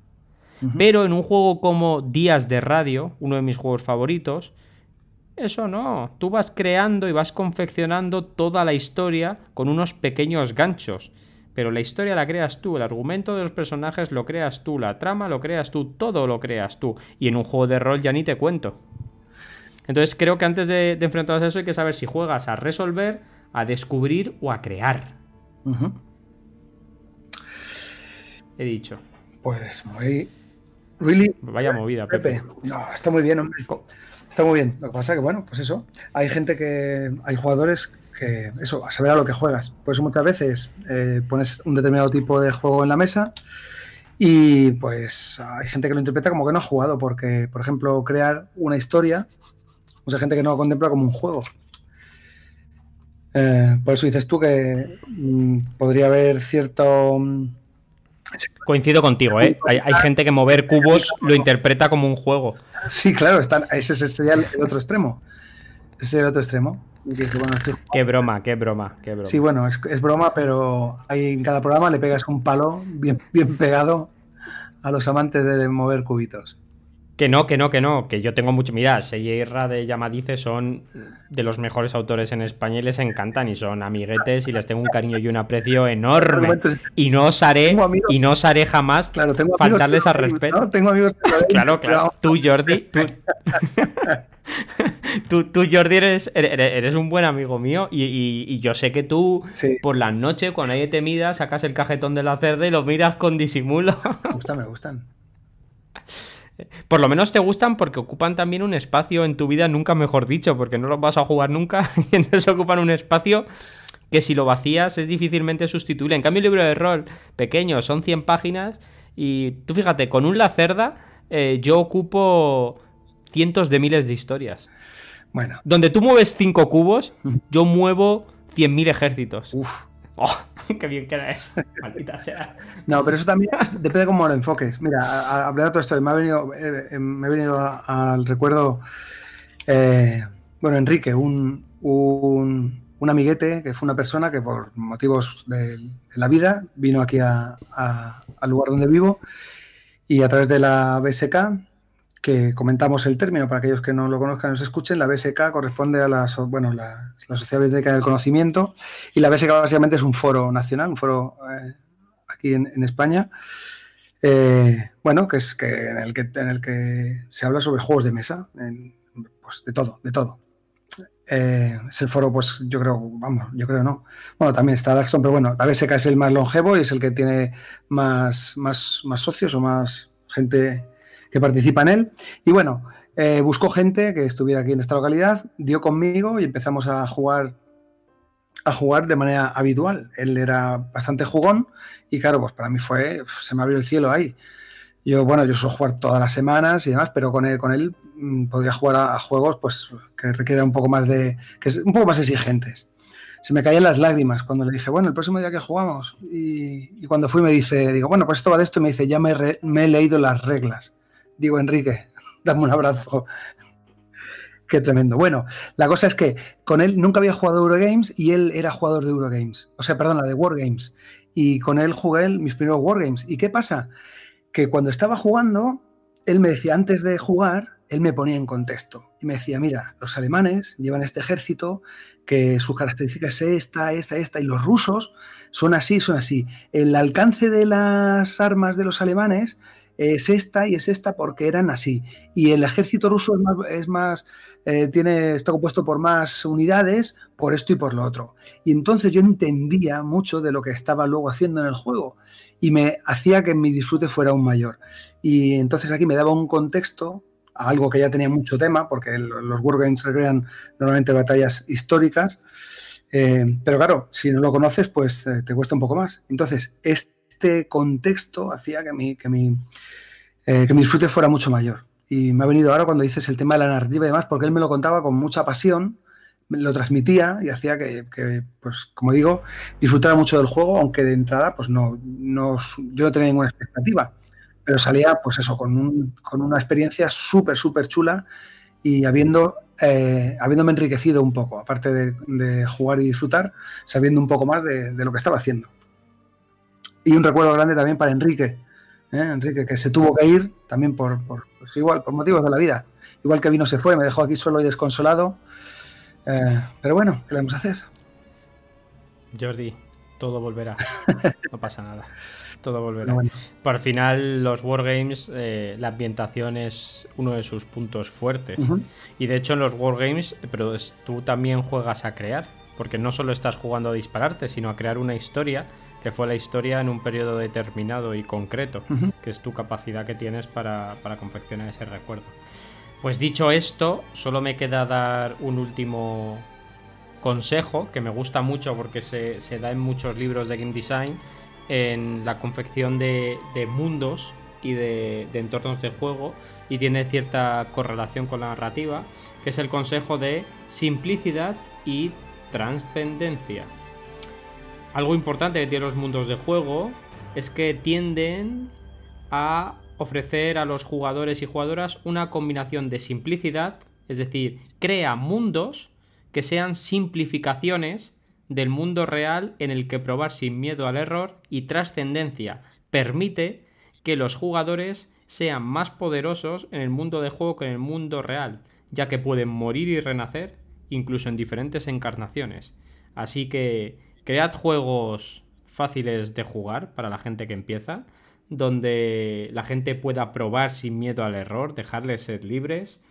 Pero en un juego como Días de Radio, uno de mis juegos favoritos, eso no, tú vas creando y vas confeccionando toda la historia con unos pequeños ganchos. Pero la historia la creas tú, el argumento de los personajes lo creas tú, la trama lo creas tú, todo lo creas tú. Y en un juego de rol ya ni te cuento. Entonces creo que antes de, enfrentarse a eso hay que saber si juegas a resolver, a descubrir o a crear. He dicho. Pues muy... Really... Vaya movida, Pepe. No, está muy bien, hombre. Está muy bien. Lo que pasa que, bueno, pues eso. Hay gente que. Hay jugadores que. Eso, a saber a lo que juegas. Pues muchas veces eh, pones un determinado tipo de juego en la mesa y pues hay gente que lo interpreta como que no ha jugado, porque, por ejemplo, crear una historia, mucha gente que no lo contempla como un juego. Eh, por eso dices tú que mm, podría haber cierto. Mm, Coincido contigo, ¿eh? Hay, gente que mover cubos lo interpreta como un juego. Sí, claro, ese sería el otro extremo. Ese sería el otro extremo. Qué broma, qué broma, qué broma. Sí, bueno, es, broma, pero hay, en cada programa le pegas un palo bien, bien pegado a los amantes de mover cubitos. Que no, que no, que no, que yo tengo mucho. Mira, Sella y Ra de Yamadice son de los mejores autores en España y les encantan y son amiguetes y les tengo un cariño y un aprecio enorme. Y no os haré, y no os haré jamás faltarles al respeto. Tengo amigos. Claro, claro. Tú, Jordi, tú, tú, Jordi, eres, eres, un buen amigo mío y, yo sé que tú por la noche, cuando nadie te mida, sacas el cajetón de la cerda y lo miras con disimulo. Me gustan, me gustan. Por lo menos te gustan porque ocupan también un espacio en tu vida, nunca mejor dicho, porque no los vas a jugar nunca y entonces ocupan un espacio que si lo vacías es difícilmente sustituible. En cambio, el libro de rol pequeño son 100 páginas y tú fíjate, con un La Cerda eh, yo ocupo cientos de miles de historias. Bueno. Donde tú mueves 5 cubos, yo muevo 100.000 ejércitos. Uf. ¡Oh! ¡Qué bien queda eso! Maldita sea. No, pero eso también depende de cómo lo enfoques. Mira, hablé de todo esto. Me ha venido, eh, eh, me ha venido al recuerdo. Eh, bueno, Enrique, un, un, amiguete que fue una persona que por motivos de, la vida vino aquí al lugar donde vivo y a través de la BSK que comentamos el término para aquellos que no lo conozcan nos escuchen, la BSK corresponde a la, bueno, la, Sociedad Biblioteca del Conocimiento y la BSK básicamente es un foro nacional, un foro eh, aquí en, España, eh, bueno, que es que en, el que en el que se habla sobre juegos de mesa, pues de todo, de todo. Eh, es el foro, pues yo creo, vamos, yo creo no. Bueno, también está Darkstone, pero bueno, la BSK es el más longevo y es el que tiene más, más, más socios o más gente que participa en él. Y bueno, eh, buscó gente que estuviera aquí en esta localidad, dio conmigo y empezamos a jugar a jugar de manera habitual. Él era bastante jugón y claro, pues para mí fue, se me abrió el cielo ahí. Yo, bueno, yo suelo jugar todas las semanas y demás, pero con él, con él mm, podría jugar a, juegos pues que requieran un poco más de, que es un poco más exigentes. Se me caían las lágrimas cuando le dije, bueno, el próximo día que jugamos. Y, cuando fui me dice, digo, bueno, pues esto va de esto y me dice, ya me, me he leído las reglas digo, Enrique, dame un abrazo. Qué tremendo. Bueno, la cosa es que con él nunca había jugado Eurogames y él era jugador de Eurogames. O sea, perdona, de Wargames. Y con él jugué mis primeros Wargames. ¿Y qué pasa? Que cuando estaba jugando, él me decía, antes de jugar, él me ponía en contexto. Y me decía, mira, los alemanes llevan este ejército, que sus características es esta, esta, esta, y los rusos son así, son así. El alcance de las armas de los alemanes es esta y es esta porque eran así. Y el ejército ruso es más, eh, tiene, está compuesto por más unidades por esto y por lo otro. Y entonces yo entendía mucho de lo que estaba luego haciendo en el juego y me hacía que mi disfrute fuera aún mayor. Y entonces aquí me daba un contexto a algo que ya tenía mucho tema, porque los Wargames recrean normalmente batallas históricas. Eh, pero claro, si no lo conoces, pues eh, te cuesta un poco más. Entonces, este este contexto hacía que mi, que mi, eh, que mi disfrute fuera mucho mayor. Y me ha venido ahora cuando dices el tema de la narrativa y demás, porque él me lo contaba con mucha pasión, lo transmitía y hacía que, pues como digo, disfrutara mucho del juego, aunque de entrada, pues no, no yo no tenía ninguna expectativa. Pero salía, pues eso, con, un, con una experiencia súper, súper chula y habiendo eh, habiéndome enriquecido un poco, aparte de, jugar y disfrutar, sabiendo un poco más de, lo que estaba haciendo. Y un recuerdo grande también para Enrique, ¿eh? Enrique que se tuvo que ir también por, pues igual, por motivos de la vida. Igual que vino se fue, me dejó aquí solo y desconsolado. Eh, pero bueno, ¿qué le vamos a hacer? Jordi, todo volverá. No pasa nada todo volverá. Por final, los Wargames, eh, la ambientación es uno de sus puntos fuertes. Y de hecho, en los Wargames, pero tú también juegas a crear. Porque no solo estás jugando a dispararte, sino a crear una historia, que fue la historia en un periodo determinado y concreto, que es tu capacidad que tienes para, confeccionar ese recuerdo. Pues dicho esto, solo me queda dar un último consejo que me gusta mucho porque se, se da en muchos libros de game design en la confección de, mundos y de, entornos de juego y tiene cierta correlación con la narrativa, que es el consejo de simplicidad y trascendencia. Algo importante que tienen los mundos de juego es que tienden a ofrecer a los jugadores y jugadoras una combinación de simplicidad, es decir, crea mundos que sean simplificaciones del mundo real en el que probar sin miedo al error y trascendencia permite que los jugadores sean más poderosos en el mundo de juego que en el mundo real, ya que pueden morir y renacer incluso en diferentes encarnaciones. Así que cread juegos fáciles de jugar para la gente que empieza, donde la gente pueda probar sin miedo al error, dejarles ser libres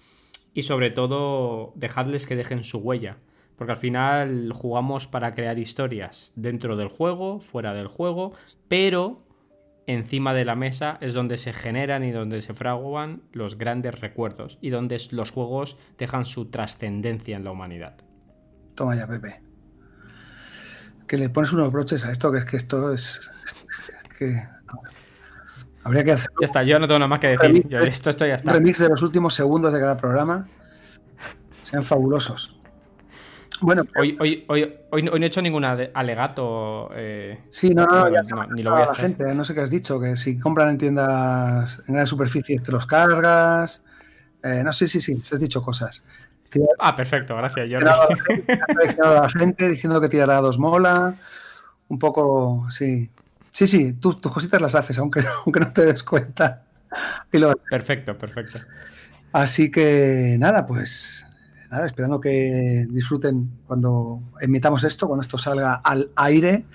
y sobre todo dejadles que dejen su huella porque al final jugamos para crear historias dentro del juego, fuera del juego, pero encima de la mesa es donde se generan y donde se fraguan los grandes recuerdos y donde los juegos dejan su trascendencia en la humanidad. Toma ya, Pepe. Que le pones unos broches a esto, que es que esto es. que. Habría que hacer. Ya está, yo no tengo nada más que decir. esto, esto ya está. Remix de los últimos segundos de cada programa. Sean fabulosos. Bueno, hoy, hoy, hoy, hoy, no he hecho ningún alegato. Eh, sí, no, no, ni lo voy a, la gente, no sé qué has dicho, que si compran en tiendas en gran superficie te los cargas. Eh, no sé, sí, sí, se has dicho cosas. Ah, perfecto, gracias, Jordi. a la gente diciendo que tirar dos mola. Un poco, sí. Sí, sí, tus cositas las haces, aunque, aunque no te des cuenta. Perfecto, perfecto. Así que nada, pues nada, esperando que disfruten cuando emitamos esto, cuando esto salga al aire,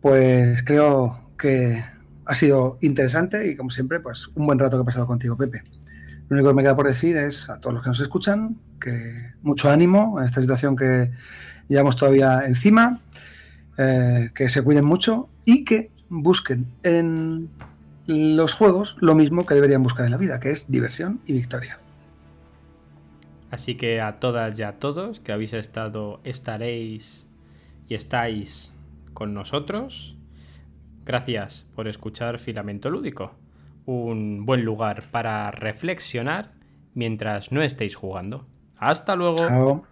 pues creo que ha sido interesante y como siempre, pues un buen rato que he pasado contigo, Pepe. Lo único que me queda por decir es a todos los que nos escuchan mucho ánimo en esta situación que llevamos todavía encima, eh, que se cuiden mucho y que busquen en los juegos lo mismo que deberían buscar en la vida, que es diversión y victoria. Así que a todas y a todos que habéis estado, estaréis y estáis con nosotros, gracias por escuchar Filamento Lúdico, un buen lugar para reflexionar mientras no estéis jugando. Hasta luego.